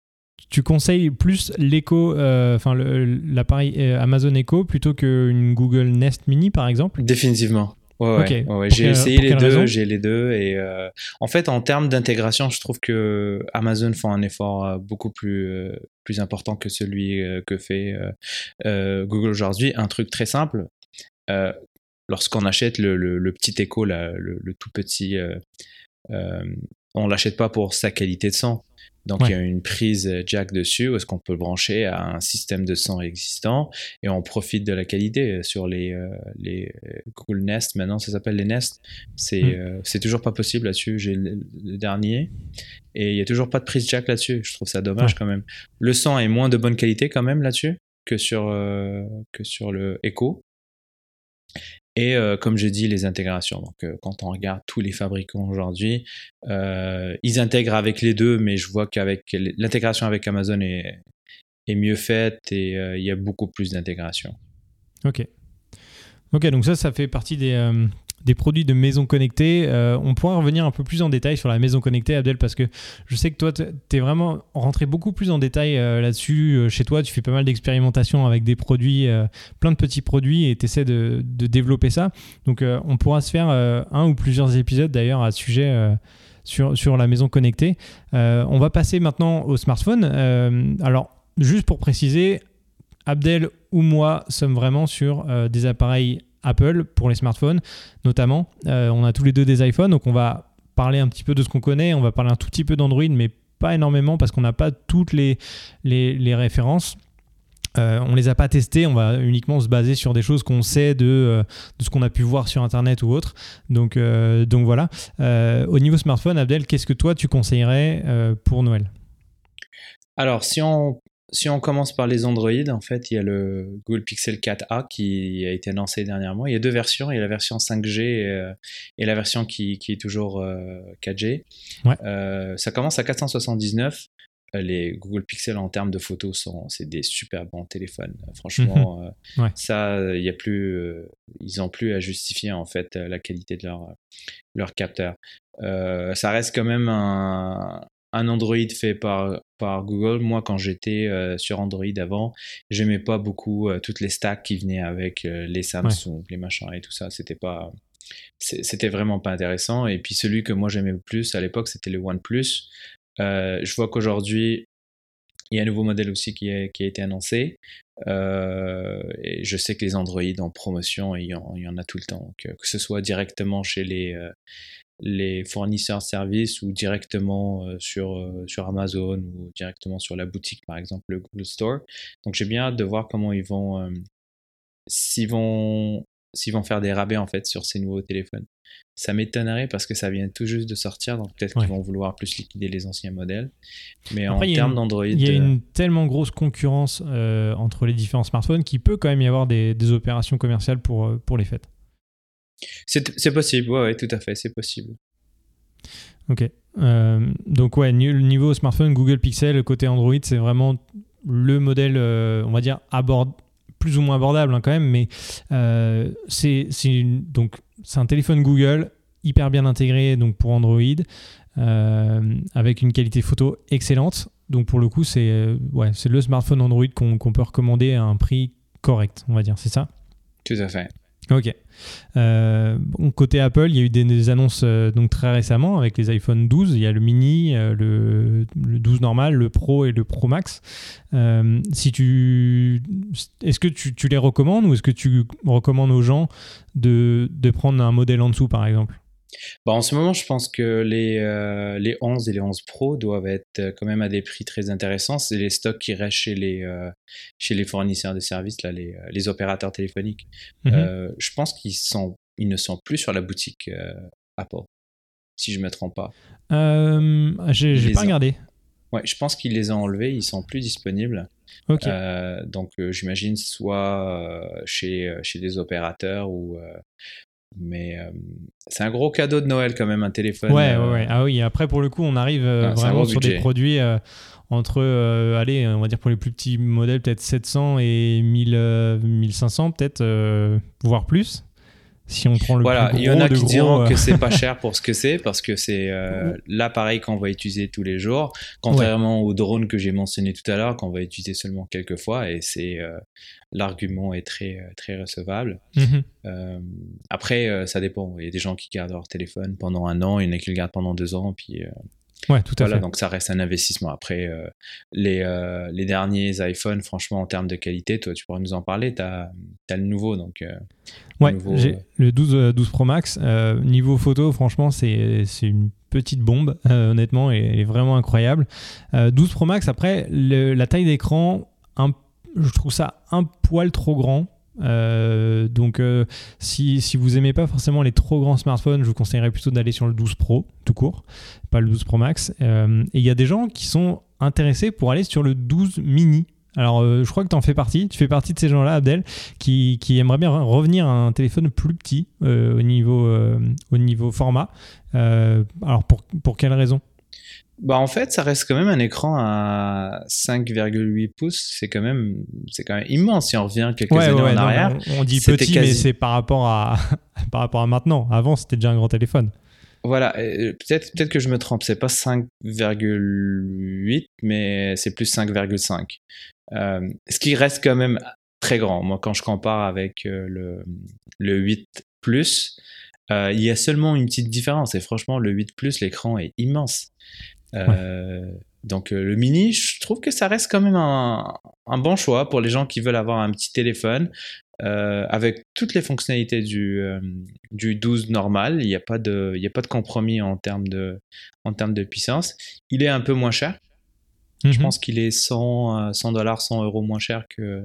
Tu conseilles plus l'Echo, euh, enfin l'appareil euh, Amazon Echo plutôt qu'une Google Nest Mini par exemple? Définitivement. Ouais, ouais, j'ai essayé les deux, j'ai les deux et euh, en fait en termes d'intégration, je trouve que Amazon font un effort beaucoup plus plus important que celui que fait Google aujourd'hui. Un truc très simple, lorsqu'on achète le, le, petit Echo, là, le, le, tout petit, on l'achète pas pour sa qualité de son. Donc il y a une prise jack dessus où est-ce qu'on peut le brancher à un système de son existant et on profite de la qualité sur les, euh, les euh, Google Nest. Maintenant ça s'appelle les Nest. C'est hmm. euh, c'est toujours pas possible là-dessus. J'ai le, dernier et il y a toujours pas de prise jack là-dessus. Je trouve ça dommage quand même. Le son est moins de bonne qualité quand même là-dessus que sur que sur le Echo. Et euh, comme je dis, les intégrations. Donc, euh, quand on regarde tous les fabricants aujourd'hui, euh, ils intègrent avec les deux, mais je vois qu'avec l'intégration avec Amazon est, est mieux faite et il y a beaucoup plus d'intégration. Ok. Ok, donc ça, ça fait partie des, des produits de maison connectée. Euh, on pourra revenir un peu plus en détail sur la maison connectée, Abdel, parce que je sais que toi, tu es vraiment rentré beaucoup plus en détail euh, là-dessus. Euh, chez toi, tu fais pas mal d'expérimentations avec des produits, plein de petits produits, et tu essaies de, développer ça. Donc, on pourra se faire un ou plusieurs épisodes d'ailleurs à ce sujet. Sur, sur la maison connectée. on va passer maintenant au smartphone. alors, juste pour préciser, Abdel ou moi sommes vraiment sur des appareils Apple pour les smartphones notamment. Euh, on a tous les deux des iPhones, donc on va parler un petit peu de ce qu'on connaît, on va parler un tout petit peu d'Android, mais pas énormément parce qu'on n'a pas toutes les, références. Euh, on les a pas testés, on va uniquement se baser sur des choses qu'on sait de, euh, ce qu'on a pu voir sur internet ou autre. Donc, donc voilà. au niveau smartphone, Abdel, qu'est-ce que toi tu conseillerais pour Noël? Alors, si on si on commence par les Android, en fait, il y a le Google Pixel 4a qui a été lancé dernièrement. Il y a deux versions. Il y a la version 5G euh, et, la version qui, est toujours 4G. Euh, euh, ça commence à 479. Les Google Pixel en termes de photos sont c'est des super bons téléphones. Franchement, mhm. ça, il y a plus, ils ont plus à justifier en fait la qualité de leur leur capteur. ça reste quand même un, un Android fait par, par Google. Moi, quand j'étais euh, sur Android avant, j'aimais pas beaucoup euh, toutes les stacks qui venaient avec euh, les Samsung, les machins et tout ça. C'était pas, c'était vraiment pas intéressant. Et puis celui que moi j'aimais le plus à l'époque, c'était le OnePlus. je vois qu'aujourd'hui, il y a un nouveau modèle aussi qui, qui a été annoncé. et je sais que les Android en promotion, il y en, il y en a tout le temps. que ce soit directement chez les, les fournisseurs de services ou directement euh, sur, euh, sur Amazon ou directement sur la boutique, par exemple, le Google Store. Donc j'ai bien hâte de voir comment ils vont, euh, s'ils vont, s'ils vont faire des rabais en fait sur ces nouveaux téléphones. Ça m'étonnerait parce que ça vient tout juste de sortir, donc peut-être qu'ils vont vouloir plus liquider les anciens modèles. Mais en termes d'Android. Il y a une tellement grosse concurrence entre les différents smartphones qu'il peut quand même y avoir des, des opérations commerciales pour, pour les fêtes. C'est possible, ouais, tout à fait, c'est possible. Ok. Euh, donc, ouais, le niveau smartphone, Google Pixel, côté Android, c'est vraiment le modèle, euh, on va dire, abord, plus ou moins abordable hein, quand même, mais euh, c'est donc c'est un téléphone Google hyper bien intégré donc pour Android, avec une qualité photo excellente. Donc pour le coup, c'est ouais, c'est le smartphone Android qu'on peut recommander à un prix correct, on va dire, c'est ça? Tout à fait. Ok. Euh, côté Apple, il y a eu des, annonces euh, donc très récemment avec les iPhone 12. Il y a le mini, euh, le, 12 normal, le Pro et le Pro Max. si tu, est-ce que tu, les recommandes ou est-ce que tu recommandes aux gens de prendre un modèle en dessous, par exemple? Bah, en ce moment, je pense que les, euh, les 11 et les 11 Pro doivent être euh, quand même à des prix très intéressants. C'est les stocks qui restent chez les, euh, chez les fournisseurs de services, là, les, les opérateurs téléphoniques. Mhm. je pense qu'ils sont, ils ne sont plus sur la boutique Apple. si je me trompe pas. Euh, j'ai Les pas regardé. Ouais, je pense qu'il les a enlevés, ils sont plus disponibles. Ok. Euh, donc j'imagine soit chez, chez des opérateurs ou... mais euh, c'est un gros cadeau de Noël quand même, un téléphone. Ouais, euh, ouais, ouais. Ah oui, après, pour le coup, on arrive euh, Ah, vraiment sur des produits entre, allez, on va dire pour les plus petits modèles, peut-être 700 et 1000, euh, 1500, peut-être, voire plus. Si on prend le Voilà, il y en a qui gros, diront euh, que c'est pas cher pour ce que c'est, parce que c'est euh, l'appareil qu'on va utiliser tous les jours, contrairement au drone que j'ai mentionné tout à l'heure, qu'on va utiliser seulement quelques fois, et c'est euh, l'argument est très euh, très recevable. mhm. Après, ça dépend. Il y a des gens qui gardent leur téléphone pendant un an, il y en a qui le gardent pendant deux ans, puis Ouais, tout à voilà, fait. donc ça reste un investissement. Après, euh, les, euh, les derniers iPhones, franchement, en termes de qualité, toi, tu pourras nous en parler. Tu as, le nouveau, donc euh, Ouais, nouveau, le 12, euh, 12 Pro Max. niveau photo, franchement, c'est une petite bombe, honnêtement, et elle est vraiment incroyable. Euh, 12 Pro Max, après, le- la taille d'écran, je trouve ça un poil trop grand. Euh, donc, euh, si, si vous aimez pas forcément les trop grands smartphones, je vous conseillerais plutôt d'aller sur le 12 Pro, tout court, pas le 12 Pro Max. Euh, et il y a des gens qui sont intéressés pour aller sur le 12 mini. Alors, je crois que tu en fais partie. Tu fais partie de ces gens-là, Abdel, qui, qui aimerait bien re- revenir à un téléphone plus petit au, niveau, au niveau format. Alors, pour, pour quelle raison? Bah en fait, ça reste quand même un écran à 5,8 pouces. C'est quand même, c'est quand même immense si on revient quelques années en non, arrière. on, dit petit, mais quasi- c'est par rapport à par rapport à maintenant. Avant, c'était déjà un grand téléphone. Voilà, euh, peut-être peut-être que je me trompe. C'est pas 5,8, mais c'est plus 5,5. Euh, ce qui reste quand même très grand. Moi, quand je compare avec euh, le, le 8 Plus, euh, il y a seulement une petite différence. Et franchement, le 8 Plus, l'écran est immense. Euh, Donc euh, le mini, je trouve que ça reste quand même un, un bon choix pour les gens qui veulent avoir un petit téléphone euh, avec toutes les fonctionnalités du, euh, du 12 normal. Il n'y a, pas de- il y a pas de compromis en termes de, en termes de puissance. Il est un peu moins cher. Je Mhm. pense qu'il est 100, euh, 100 dollars, 100 euros moins cher que,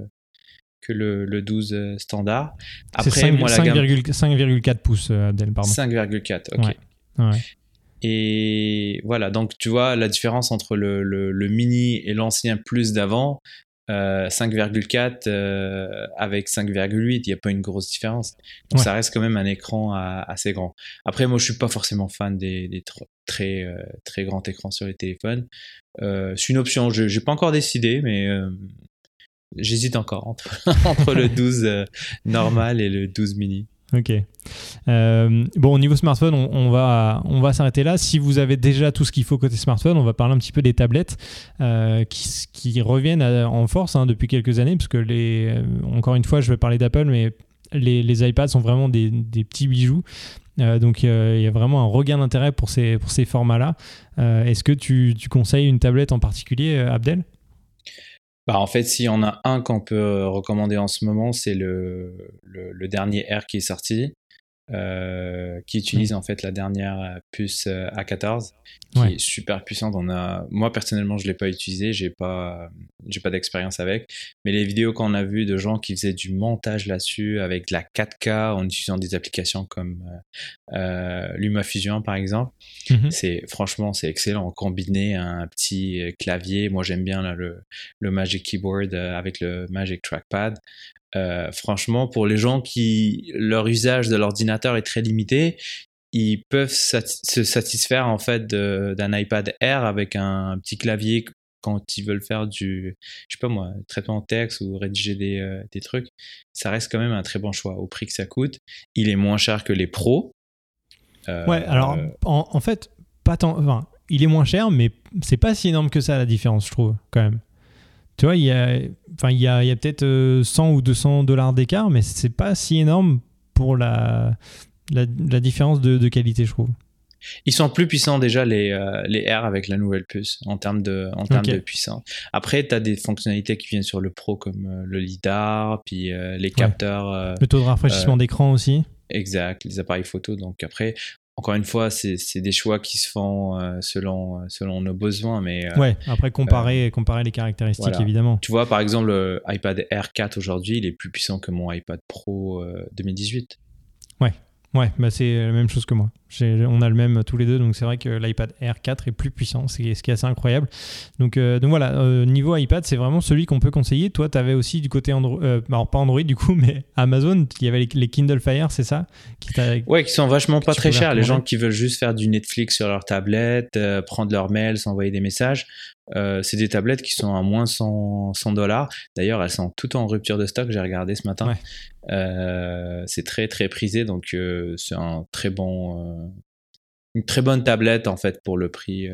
que le, le 12 euh, standard. Après, 5, moi, la gamme 5,4 pouces, euh, Abdel, pardon. 5,4. Ok. Ouais. Ouais. Et voilà, donc tu vois la différence entre le, le- le mini et l'ancien plus d'avant. euh, 5,4 euh, avec 5,8, il n'y a pas une grosse différence. Donc Ouais. ça reste quand même un écran à- assez grand. Après, moi, je suis pas forcément fan des, des tr- très, euh, très grands écrans sur les téléphones. Euh, c'est une option, je n'ai pas encore décidé, mais euh, j'hésite encore entre, entre le 12 euh, normal et le 12 mini. Ok. Euh, bon, au niveau smartphone, on, va, on va s'arrêter là. Si vous avez déjà tout ce qu'il faut côté smartphone, on va parler un petit peu des tablettes euh, qui, reviennent en force hein, depuis quelques années, parce que les, euh, encore une fois, je vais parler d'Apple, mais les, les iPads sont vraiment des, des petits bijoux. Donc il y a vraiment un regain d'intérêt pour ces, pour ces formats-là. Est-ce que tu, tu conseilles une tablette en particulier, Abdel? Bah, en fait, s'il y en a un qu'on peut euh, recommander en ce moment, c'est le, le, le dernier R qui est sorti, qui utilise en fait la dernière euh, puce euh, A14, qui Ouais. est super puissante. On a, moi personnellement, je l'ai pas utilisé, j'ai pas, j'ai pas d'expérience avec, mais les vidéos qu'on a vues de gens qui faisaient du montage là-dessus avec de la 4K en utilisant des applications comme euh, euh, LumaFusion par exemple. Mhm. C'est franchement c'est excellent combiné à un petit euh, clavier. Moi j'aime bien là, le, le Magic Keyboard euh, avec le Magic Trackpad. Euh, franchement, pour les gens qui leur usage de l'ordinateur est très limité, ils peuvent sati- se satisfaire en fait d'un iPad Air avec un petit clavier quand ils veulent faire du, je sais pas moi, traitement de texte ou rédiger des, euh, des trucs. Ça reste quand même un très bon choix au prix que ça coûte. Il est moins cher que les pros. Euh, Ouais, alors en, en fait, pas tant. Enfin, il est moins cher, mais c'est pas si énorme que ça la différence, je trouve, quand même. Tu vois, il y a, enfin, il y a, a peut-être euh, 100 ou 200 dollars d'écart, mais c'est pas si énorme pour la, la, la différence de, de qualité, je trouve. Ils sont plus puissants déjà les, euh, les R avec la nouvelle puce en termes de, en termes de puissance. Après, tu as des fonctionnalités qui viennent sur le Pro comme euh, le LiDAR, puis euh, les capteurs euh, Le taux de rafraîchissement d'écran aussi. exact, les appareils photo. Donc après, encore une fois, c'est des choix qui se font euh, selon, euh, selon nos besoins. Mais euh, Ouais, après comparer, comparer les caractéristiques, voilà. évidemment. tu vois, par exemple, le iPad Air 4 aujourd'hui, il est plus puissant que mon iPad Pro euh, 2018. Ouais, bah c'est la même chose que moi. on a le même tous les deux, donc c'est vrai que l'iPad Air 4 est plus puissant, c'est ce qui est assez incroyable. Donc, euh, donc voilà, euh, niveau iPad, c'est vraiment celui qu'on peut conseiller. Toi, tu avais aussi du côté Android, euh, alors pas Android du coup, mais Amazon, il y avait les, Kindle Fire, c'est ça qui Ouais, qui sont vachement pas très chers. Les gens qui veulent juste faire du Netflix sur leur tablette, prendre leurs mails, s'envoyer des messages. C'est des tablettes qui sont à moins 100 dollars. D'ailleurs, elles sont toutes en rupture de stock. J'ai regardé ce matin. c'est très très prisé, donc c'est un très bon, une très bonne tablette en fait pour le prix.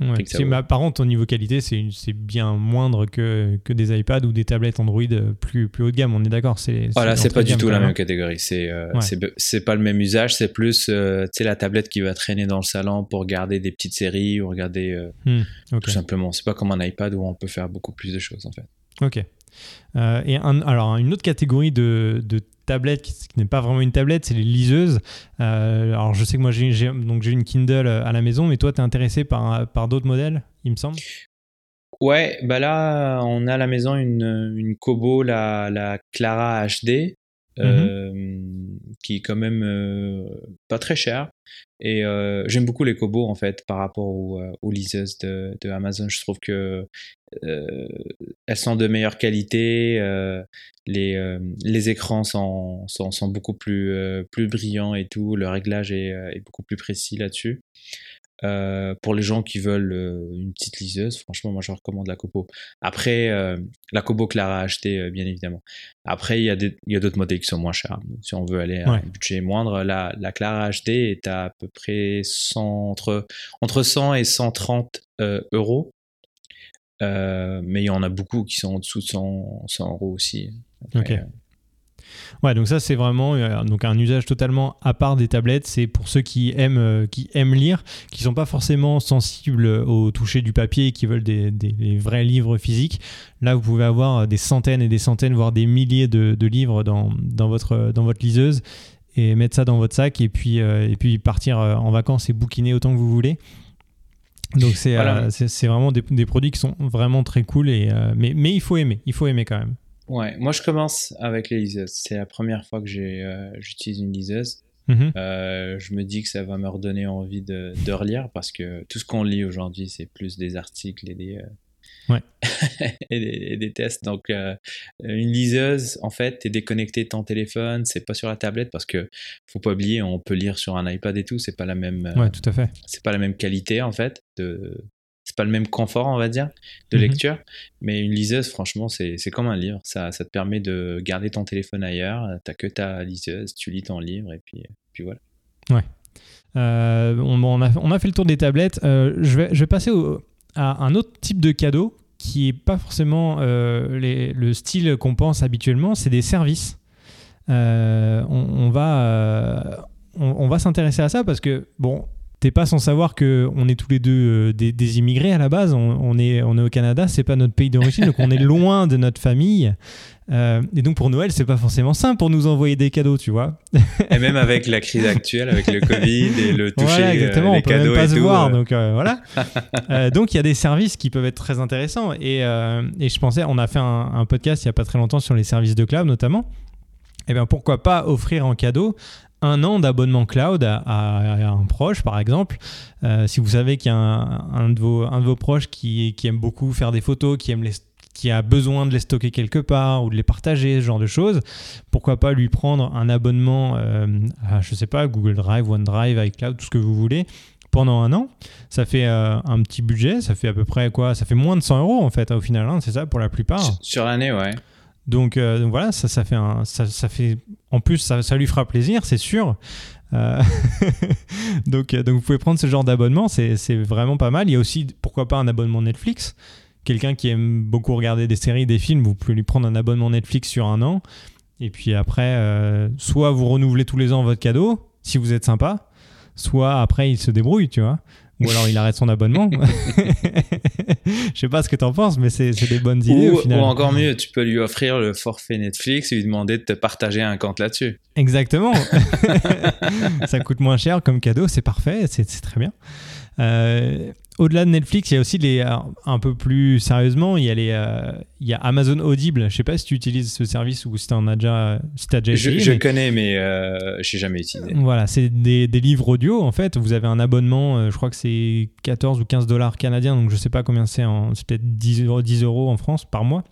Ouais, par contre, au niveau qualité, c'est bien moindre que, que des iPads ou des tablettes Android plus, plus haut de gamme. On est d'accord. C'est voilà, c'est pas du tout la même catégorie. C'est euh, c'est pas le même usage. C'est plus euh, la tablette qui va traîner dans le salon pour regarder des petites séries ou regarder euh, hmm, tout simplement. C'est pas comme un iPad où on peut faire beaucoup plus de choses en fait. Ok. Euh, et un, alors, une autre catégorie de, de tablette qui, n'est pas vraiment une tablette, c'est les liseuses. Euh, alors, je sais que moi, j'ai, donc j'ai une Kindle euh, à la maison, mais toi, tu es intéressé par, par d'autres modèles, il me semble? Ouais, bah là, on a à la maison une, une Kobo, la, la Clara HD, mmh qui est quand même pas très cher. Et j'aime beaucoup les Kobo en fait par rapport aux, aux liseuses de, de, Amazon. Je trouve que euh, elles sont de meilleure qualité, euh, les, euh, les écrans sont, sont, sont beaucoup plus, plus brillants et tout, le réglage est, est beaucoup plus précis là-dessus. Pour les gens qui veulent une petite liseuse, franchement, moi je recommande la Kobo. Après, la Kobo Clara a acheté, bien évidemment. Après, il y a d'autres modèles qui sont moins chers. Si on veut aller à un budget moindre, la, la Clara HD est à, à peu près 100, entre, entre 100 et 130 euros. Euh, mais il y en a beaucoup qui sont en dessous de 100, 100 euros aussi. Euh, ouais, donc ça c'est vraiment euh, donc un usage totalement à part des tablettes. C'est pour ceux qui aiment, qui aiment lire, qui sont pas forcément sensibles au toucher du papier et qui veulent des, des, vrais livres physiques. Là, vous pouvez avoir des centaines et des centaines, voire des milliers de, de livres dans, dans, votre, dans votre liseuse et mettre ça dans votre sac et puis, et puis partir en vacances et bouquiner autant que vous voulez. Donc euh, c'est c'est vraiment des, des, produits qui sont vraiment très cool, et, euh, mais, mais il faut aimer, il faut aimer quand même. Ouais, moi je commence avec les liseuses. C'est la première fois que euh, j'utilise une liseuse. Mhm. je me dis que ça va me redonner envie de, de relire parce que tout ce qu'on lit aujourd'hui, c'est plus des articles et des, ouais. et, des, tests. Donc, euh, une liseuse, en fait, tu es déconnecté de ton téléphone, c'est pas sur la tablette parce que faut pas oublier, on peut lire sur un iPad et tout, c'est pas la même. Euh, ouais, tout à fait. C'est pas la même qualité en fait de. C'est pas le même confort, on va dire, de mhm. lecture. Mais une liseuse, franchement, c'est comme un livre. Ça, ça te permet de garder ton téléphone ailleurs. T'as que ta liseuse, tu lis ton livre et puis, puis voilà. Ouais. Euh, on, on, a, on, a, fait le tour des tablettes. je, vais, je vais passer au, à un autre type de cadeau qui n'est pas forcément euh, le style qu'on pense habituellement, c'est des services. Euh, on, va, euh, on, va s'intéresser à ça parce que, bon, t'es pas sans savoir que on est tous les deux des, immigrés à la base. On, est, on est au Canada, c'est pas notre pays d'origine, donc on est loin de notre famille. Euh, et donc pour Noël, c'est pas forcément simple pour nous envoyer des cadeaux, tu vois. et même avec la crise actuelle, avec le Covid et le toucher, voilà, euh, exactement, les on peut même pas se voir, euh. donc voilà. donc il y a des services qui peuvent être très intéressants. Et, et je pensais, on a fait un, podcast il y a pas très longtemps sur les services de cloud notamment. Et eh bien pourquoi pas offrir en cadeau un an d'abonnement cloud à, un proche, par exemple. si vous savez qu'il y a un, de vos, un de vos proches qui, qui aime beaucoup faire des photos, qui aime les qui a besoin de les stocker quelque part ou de les partager, ce genre de choses, pourquoi pas lui prendre un abonnement euh, à, je sais pas, Google Drive, OneDrive, iCloud, tout ce que vous voulez, pendant un an. Ça fait euh, un petit budget, ça fait à peu près quoi? Ça fait moins de 100 euros en fait, au final, hein, c'est ça pour la plupart. Sur l'année, ouais. Donc, euh, donc, voilà, ça, ça fait un, en plus, ça, lui fera plaisir, c'est sûr. donc, donc vous pouvez prendre ce genre d'abonnement, c'est vraiment pas mal. Il y a aussi, pourquoi pas, un abonnement Netflix quelqu'un qui aime beaucoup regarder des séries, des films, vous pouvez lui prendre un abonnement Netflix sur un an. Et puis après, euh, soit vous renouvelez tous les ans votre cadeau, si vous êtes sympa, soit après il se débrouille, tu vois. Ou alors il arrête son abonnement. Je sais pas ce que tu en penses, mais c'est des bonnes idées ou, au final. Ou encore mieux, tu peux lui offrir le forfait Netflix et lui demander de te partager un compte là-dessus. Exactement. Ça coûte moins cher comme cadeau, c'est parfait, c'est très bien. Au-delà de Netflix, il y a aussi les un peu plus sérieusement, il y a les il y a Amazon Audible. Je sais pas si tu utilises ce service ou si tu en as déjà si as déjà essayé. Je, connais mais euh, je n'ai jamais utilisé. Voilà, c'est des, des, livres audio en fait. Vous avez un abonnement, je crois que c'est 14 ou 15 dollars canadiens, donc je sais pas combien c'est en c'est peut-être 10 euros, 10 euros en France par mois.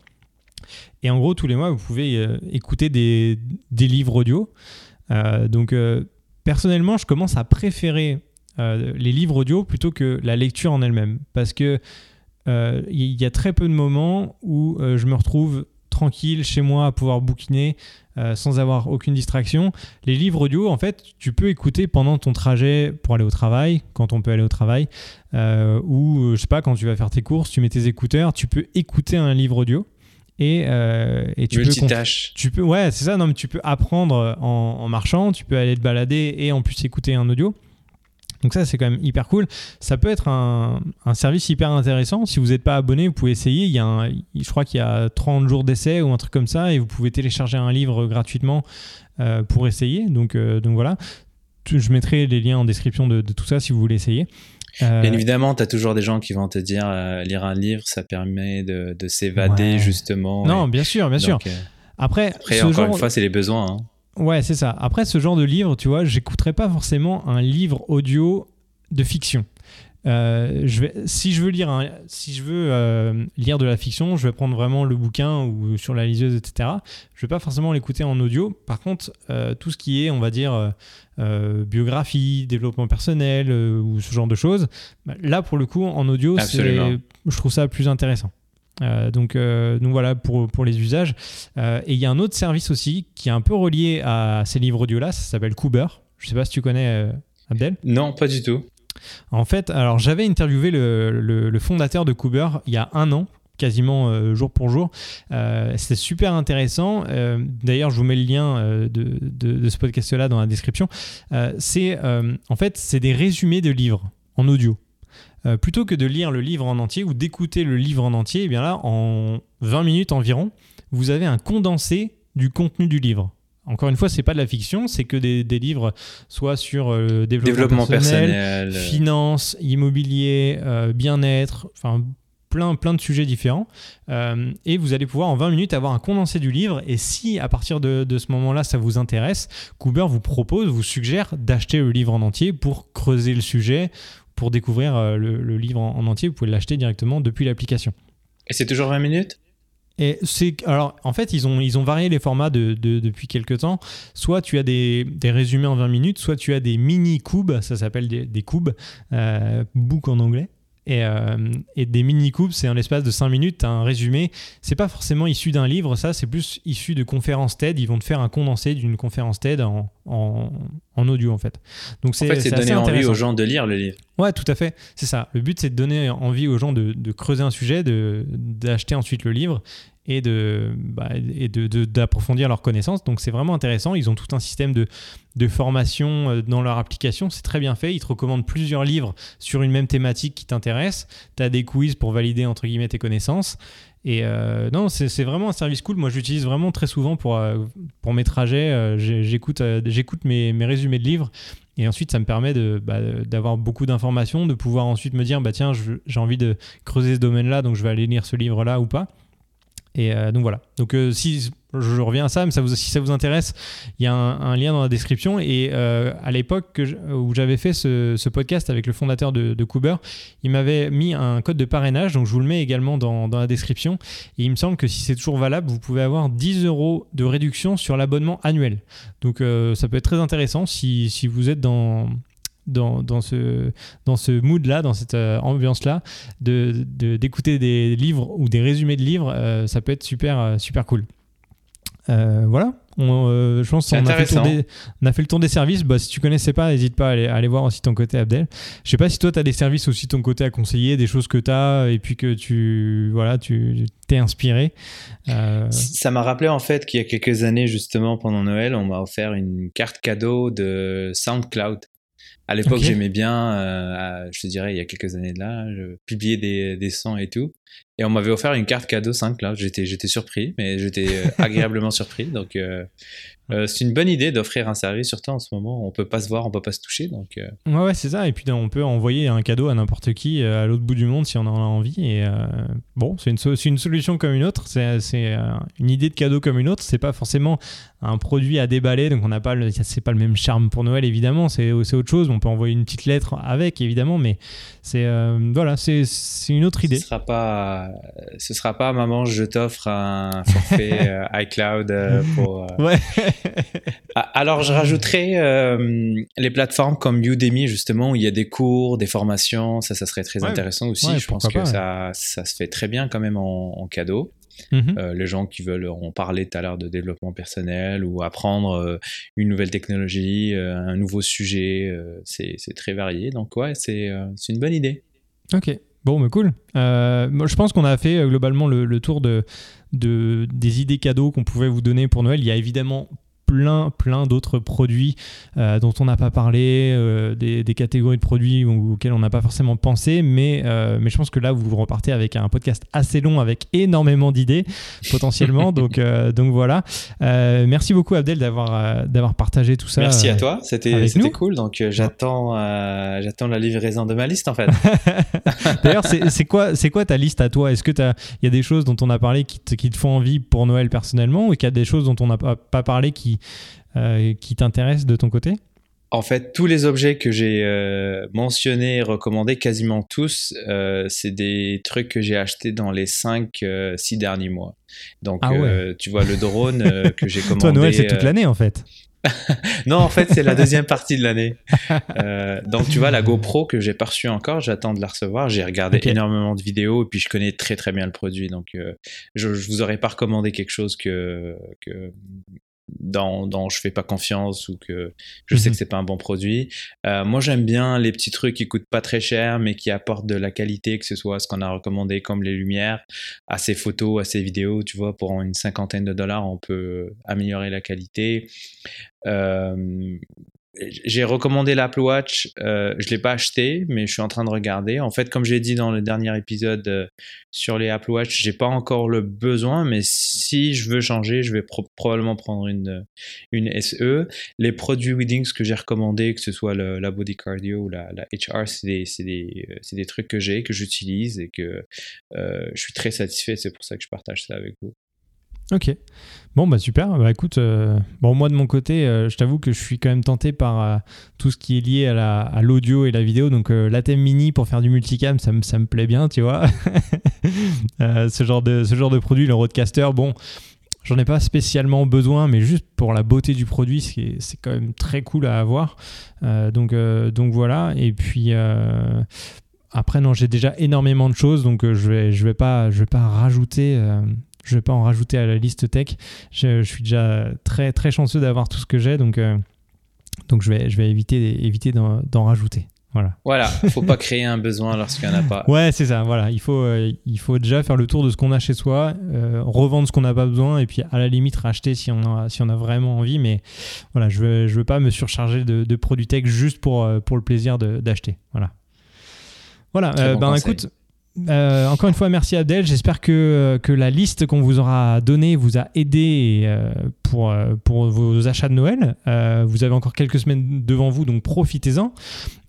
Et en gros, tous les mois, vous pouvez euh, écouter des, des, livres audio. Euh, donc, euh, personnellement, je commence à préférer les livres audio plutôt que la lecture en elle-même. Parce que il y a très peu de moments où je me retrouve tranquille chez moi à pouvoir bouquiner sans avoir aucune distraction. Les livres audio, en fait, tu peux écouter pendant ton trajet pour aller au travail, quand on peut aller au travail, ou je sais pas, quand tu vas faire tes courses, tu mets tes écouteurs, tu peux écouter un livre audio. Et, euh, et tu Multitâche. peux tu peux ouais c'est ça non mais tu peux apprendre en, marchant tu peux aller te balader et en plus écouter un audio donc ça c'est quand même hyper cool ça peut être un, un service hyper intéressant si vous n'êtes pas abonné vous pouvez essayer il y a un, je crois qu'il y a 30 jours d'essai ou un truc comme ça et vous pouvez télécharger un livre gratuitement euh, pour essayer donc euh, donc voilà je mettrai les liens en description de, de, tout ça si vous voulez essayer euh, Bien évidemment, tu as toujours des gens qui vont te dire lire un livre, ça permet de, de s'évader justement. Non, bien sûr, bien sûr. Après, Après encore une fois, c'est les besoins. Hein. Ouais, c'est ça. Après, ce genre de livre, tu vois, j'écouterai pas forcément un livre audio de fiction. Euh, je vais, si je veux lire, un, si je veux euh, lire de la fiction, je vais prendre vraiment le bouquin ou sur la liseuse, etc. Je vais pas forcément l'écouter en audio. Par contre, euh, tout ce qui est, on va dire, biographie, développement personnel ou ce genre de choses, bah, là pour le coup, en audio, je trouve ça plus intéressant. Donc, donc voilà pour, pour les usages. et il y a un autre service aussi qui est un peu relié à ces livres audio là, ça s'appelle Cooper. Je sais pas si tu connais Abdel. Non, pas du tout. En fait, alors j'avais interviewé le, fondateur de Cooper il y a un an quasiment euh, jour pour jour. Euh, C'était super intéressant. Euh, d'ailleurs, je vous mets le lien euh, de, ce podcast-là dans la description. c'est en fait, c'est des résumés de livres en audio. Plutôt que de lire le livre en entier ou d'écouter le livre en entier, et eh bien là, en 20 minutes environ, vous avez un condensé du contenu du livre. Encore une fois, c'est pas de la fiction, c'est que des, livres, soit sur euh, développement, personnel, finance, immobilier, euh, bien-être, enfin plein, plein de sujets différents. Euh, et vous allez pouvoir en 20 minutes avoir un condensé du livre. Et si à partir de, ce moment-là, ça vous intéresse, Cooper vous propose, vous suggère d'acheter le livre en entier pour creuser le sujet, pour découvrir le, livre en entier. Vous pouvez l'acheter directement depuis l'application. Et c'est toujours 20 minutes? Et c'est alors en fait ils ont ils ont varié les formats de, depuis quelques temps. Soit tu as des, des, résumés en 20 minutes, soit tu as des mini cubes, ça s'appelle des, des cubes, euh, book en anglais. Et, euh, et, des mini-coupes, c'est en l'espace de 5 minutes, un résumé. C'est pas forcément issu d'un livre, ça, c'est plus issu de conférences TED. Ils vont te faire un condensé d'une conférence TED en, en, en, audio, en fait. Donc, c'est, en fait, c'est donner envie aux gens de lire le livre. Ouais, tout à fait. C'est ça. Le but, c'est de donner envie aux gens de, de creuser un sujet, de, d'acheter ensuite le livre et de bah, et de, d'approfondir leurs connaissances. Donc c'est vraiment intéressant. Ils ont tout un système de, de formation euh, dans leur application. C'est très bien fait. Ils te recommandent plusieurs livres sur une même thématique qui t'intéresse. Tu as des quiz pour valider entre guillemets tes connaissances. Et euh, non, c'est, vraiment un service cool. Moi, j'utilise vraiment très souvent pour, euh, pour mes trajets. j'écoute, mes, mes, résumés de livres. Et ensuite, ça me permet de, bah, d'avoir beaucoup d'informations, de pouvoir ensuite me dire, bah, tiens, j'ai envie de creuser ce domaine-là, donc je vais aller lire ce livre-là ou pas. Et euh, donc voilà. Donc euh, si je reviens à ça, mais si ça vous intéresse, il y a un, lien dans la description. Et euh, à l'époque où j'avais fait ce, podcast avec le fondateur de, de Cooper, il m'avait mis un code de parrainage, donc je vous le mets également dans, la description. Et il me semble que si c'est toujours valable, vous pouvez avoir 10 euros de réduction sur l'abonnement annuel. Donc ça peut être très intéressant si vous êtes dans, dans, dans, ce, dans ce mood-là, dans cette euh, ambiance-là, d'écouter de, d'écouter des livres ou des résumés de livres, euh, ça peut être super, euh, super cool. voilà, je pense qu'on a, fait on a fait le tour des services. Bah, si tu connaissais pas, n'hésite pas à aller, aller, voir aussi ton côté, Abdel. Je sais pas si toi, tu as des services aussi ton côté à conseiller, des choses que tu as et puis que tu voilà, tu t'es inspiré. Ça m'a rappelé en fait qu'il y a quelques années, justement, pendant Noël, on m'a offert une carte cadeau de SoundCloud. À l'époque, j'aimais bien, euh, je te dirais, il y a quelques années de là, je publiais des, des sons et tout. Et on m'avait offert une carte cadeau 5 là. J'étais, j'étais surpris, mais j'étais agréablement surpris. Donc euh, c'est une bonne idée d'offrir un service, surtout en ce moment. On peut pas se voir, on peut pas se toucher. Donc, euh. Ouais, ouais c'est ça. Et puis on peut envoyer un cadeau à n'importe qui euh, à l'autre bout du monde si on en a envie. Et bon, c'est une, une, solution comme une autre. C'est une idée de cadeau comme une autre. C'est pas forcément un produit à déballer. Donc on n'a pas, c'est pas le même charme pour Noël évidemment. C'est autre chose. On peut envoyer une petite lettre avec évidemment, mais c'est voilà, c'est une autre idée. Ce sera pas, ce sera pas maman, je t'offre un forfait iCloud pour. Ouais. Ah, alors, je rajouterais euh, les plateformes comme Udemy, justement, où il y a des cours, des formations. Ça, ça serait très intéressant aussi. je pense que ça, ça se fait très bien quand même en, cadeau. Mhm. Euh, les gens qui veulent, on parlait tout à l'heure de développement personnel ou apprendre euh, une nouvelle technologie, un nouveau sujet, c'est très varié. Donc ouais, c'est une bonne idée. Ok, bon, mais cool. moi, je pense qu'on a fait globalement le, le tour de, de, des idées cadeaux qu'on pouvait vous donner pour Noël. Il y a évidemment plein, plein d'autres produits euh, dont on n'a pas parlé, euh, des, catégories de produits auxquels on n'a pas forcément pensé, mais, euh, mais je pense que là, vous repartez avec un podcast assez long, avec énormément d'idées, potentiellement. donc, donc voilà. merci beaucoup, Abdel, d'avoir d'avoir partagé tout ça. Merci à toi, c'était cool. Donc j'attends j'attends la livraison de ma liste, en fait. D'ailleurs, c'est quoi, quoi ta liste à toi? Est-ce qu'il y a des choses dont on a parlé qui te, qui te font envie pour Noël personnellement, ou qu'il y a des choses dont on n'a pas parlé qui, qui t'intéresse de ton côté en fait, tous les objets que j'ai euh, mentionnés et recommandés, quasiment tous, euh, c'est des trucs que j'ai achetés dans les 5-6 derniers mois. Donc, ah tu vois, le drone que j'ai commandé. Toi, Noël, c'est toute l'année en fait. non, en fait, c'est la deuxième partie de l'année. donc, tu vois, la GoPro que j'ai pas reçue encore, j'attends de la recevoir. J'ai regardé énormément de vidéos et puis je connais très très bien le produit. Donc, je, je vous aurais pas recommandé quelque chose que, que dans, dans je fais pas confiance ou que je sais mhm. que c'est pas un bon produit. Euh, moi, j'aime bien les petits trucs qui coûtent pas très cher, mais qui apportent de la qualité, que ce soit ce qu'on a recommandé comme les lumières, à ces photos, à ces vidéos, tu vois, pour une cinquantaine de dollars, on peut améliorer la qualité. Euh, j'ai recommandé l'Apple Watch, euh, je l'ai pas acheté, mais je suis en train de regarder. En fait, comme j'ai dit dans le dernier épisode euh, sur les Apple Watch, j'ai pas encore le besoin, mais si je veux changer, je vais probablement prendre une une SE. Les produits Weedings que j'ai recommandés, que ce soit la Body Cardio ou la, la HR, c'est des, des, euh, des, trucs que j'ai, que j'utilise et que euh, je suis très satisfait. C'est pour ça que je partage ça avec vous. Ok. Bon, bah super. Bah écoute, euh, bon, moi de mon côté, euh, je t'avoue que je suis quand même tenté par euh, tout ce qui est lié à l'audio et la vidéo. Donc, la thème mini pour faire du multicam, ça, me plaît bien, tu vois. ce, genre de, produit, le Roadcaster, bon, j'en ai pas spécialement besoin, mais juste pour la beauté du produit, c'est quand même très cool à avoir. donc, donc voilà. Et puis. après, non, j'ai déjà énormément de choses, donc je vais, je vais pas rajouter je vais pas en rajouter à la liste tech. Je, suis déjà très très chanceux d'avoir tout ce que j'ai, donc euh, donc je vais je vais éviter éviter d'en rajouter. Voilà. Voilà, faut pas créer un besoin lorsqu'il n'y en a pas. Ouais, c'est ça. Voilà, il faut euh, il faut déjà faire le tour de ce qu'on a chez soi, euh, revendre ce qu'on n'a pas besoin et puis à la limite racheter si on a si on a vraiment envie. Mais voilà, je veux je veux pas me surcharger de, produits tech juste pour pour le plaisir d'acheter. Voilà. Voilà. ben écoute. Euh, encore une fois, merci Abdel. J'espère que, euh, que la liste qu'on vous aura donnée vous a aidé euh, pour, vos achats de Noël. vous avez encore quelques semaines devant vous, donc profitez-en.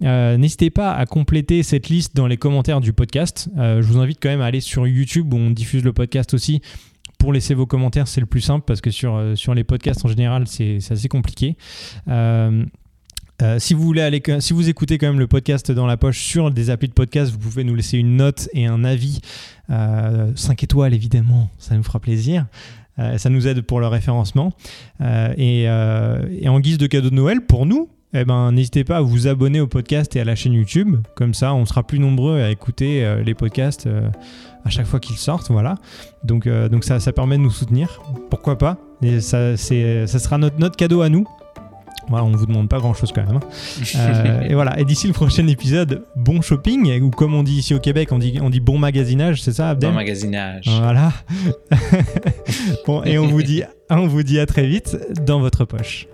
N'hésitez pas à compléter cette liste dans les commentaires du podcast. je vous invite quand même à aller sur YouTube où on diffuse le podcast aussi. Pour laisser vos commentaires, c'est le plus simple parce que sur, les podcasts en général, c'est assez compliqué. Si vous voulez aller, si vous écoutez quand même le podcast dans la poche sur des applis de podcast, vous pouvez nous laisser une note et un avis. Euh, 5 étoiles évidemment, ça nous fera plaisir. Euh, ça nous aide pour le référencement. Euh, et, en guise de cadeau de Noël, pour nous, eh ben, n'hésitez pas à vous abonner au podcast et à la chaîne YouTube. Comme ça, on sera plus nombreux à écouter les podcasts à chaque fois qu'ils sortent. Voilà. Donc, donc ça, ça permet de nous soutenir. Pourquoi pas? Ça, ça sera notre, notre cadeau à nous voilà, on vous demande pas grand chose quand même. Hein. Euh, et voilà. Et d'ici le prochain épisode, bon shopping, ou comme on dit ici au Québec, on dit, on dit bon magasinage, c'est ça, Abdel? Bon magasinage. Voilà. bon, et on vous dit, on vous dit à très vite dans votre poche.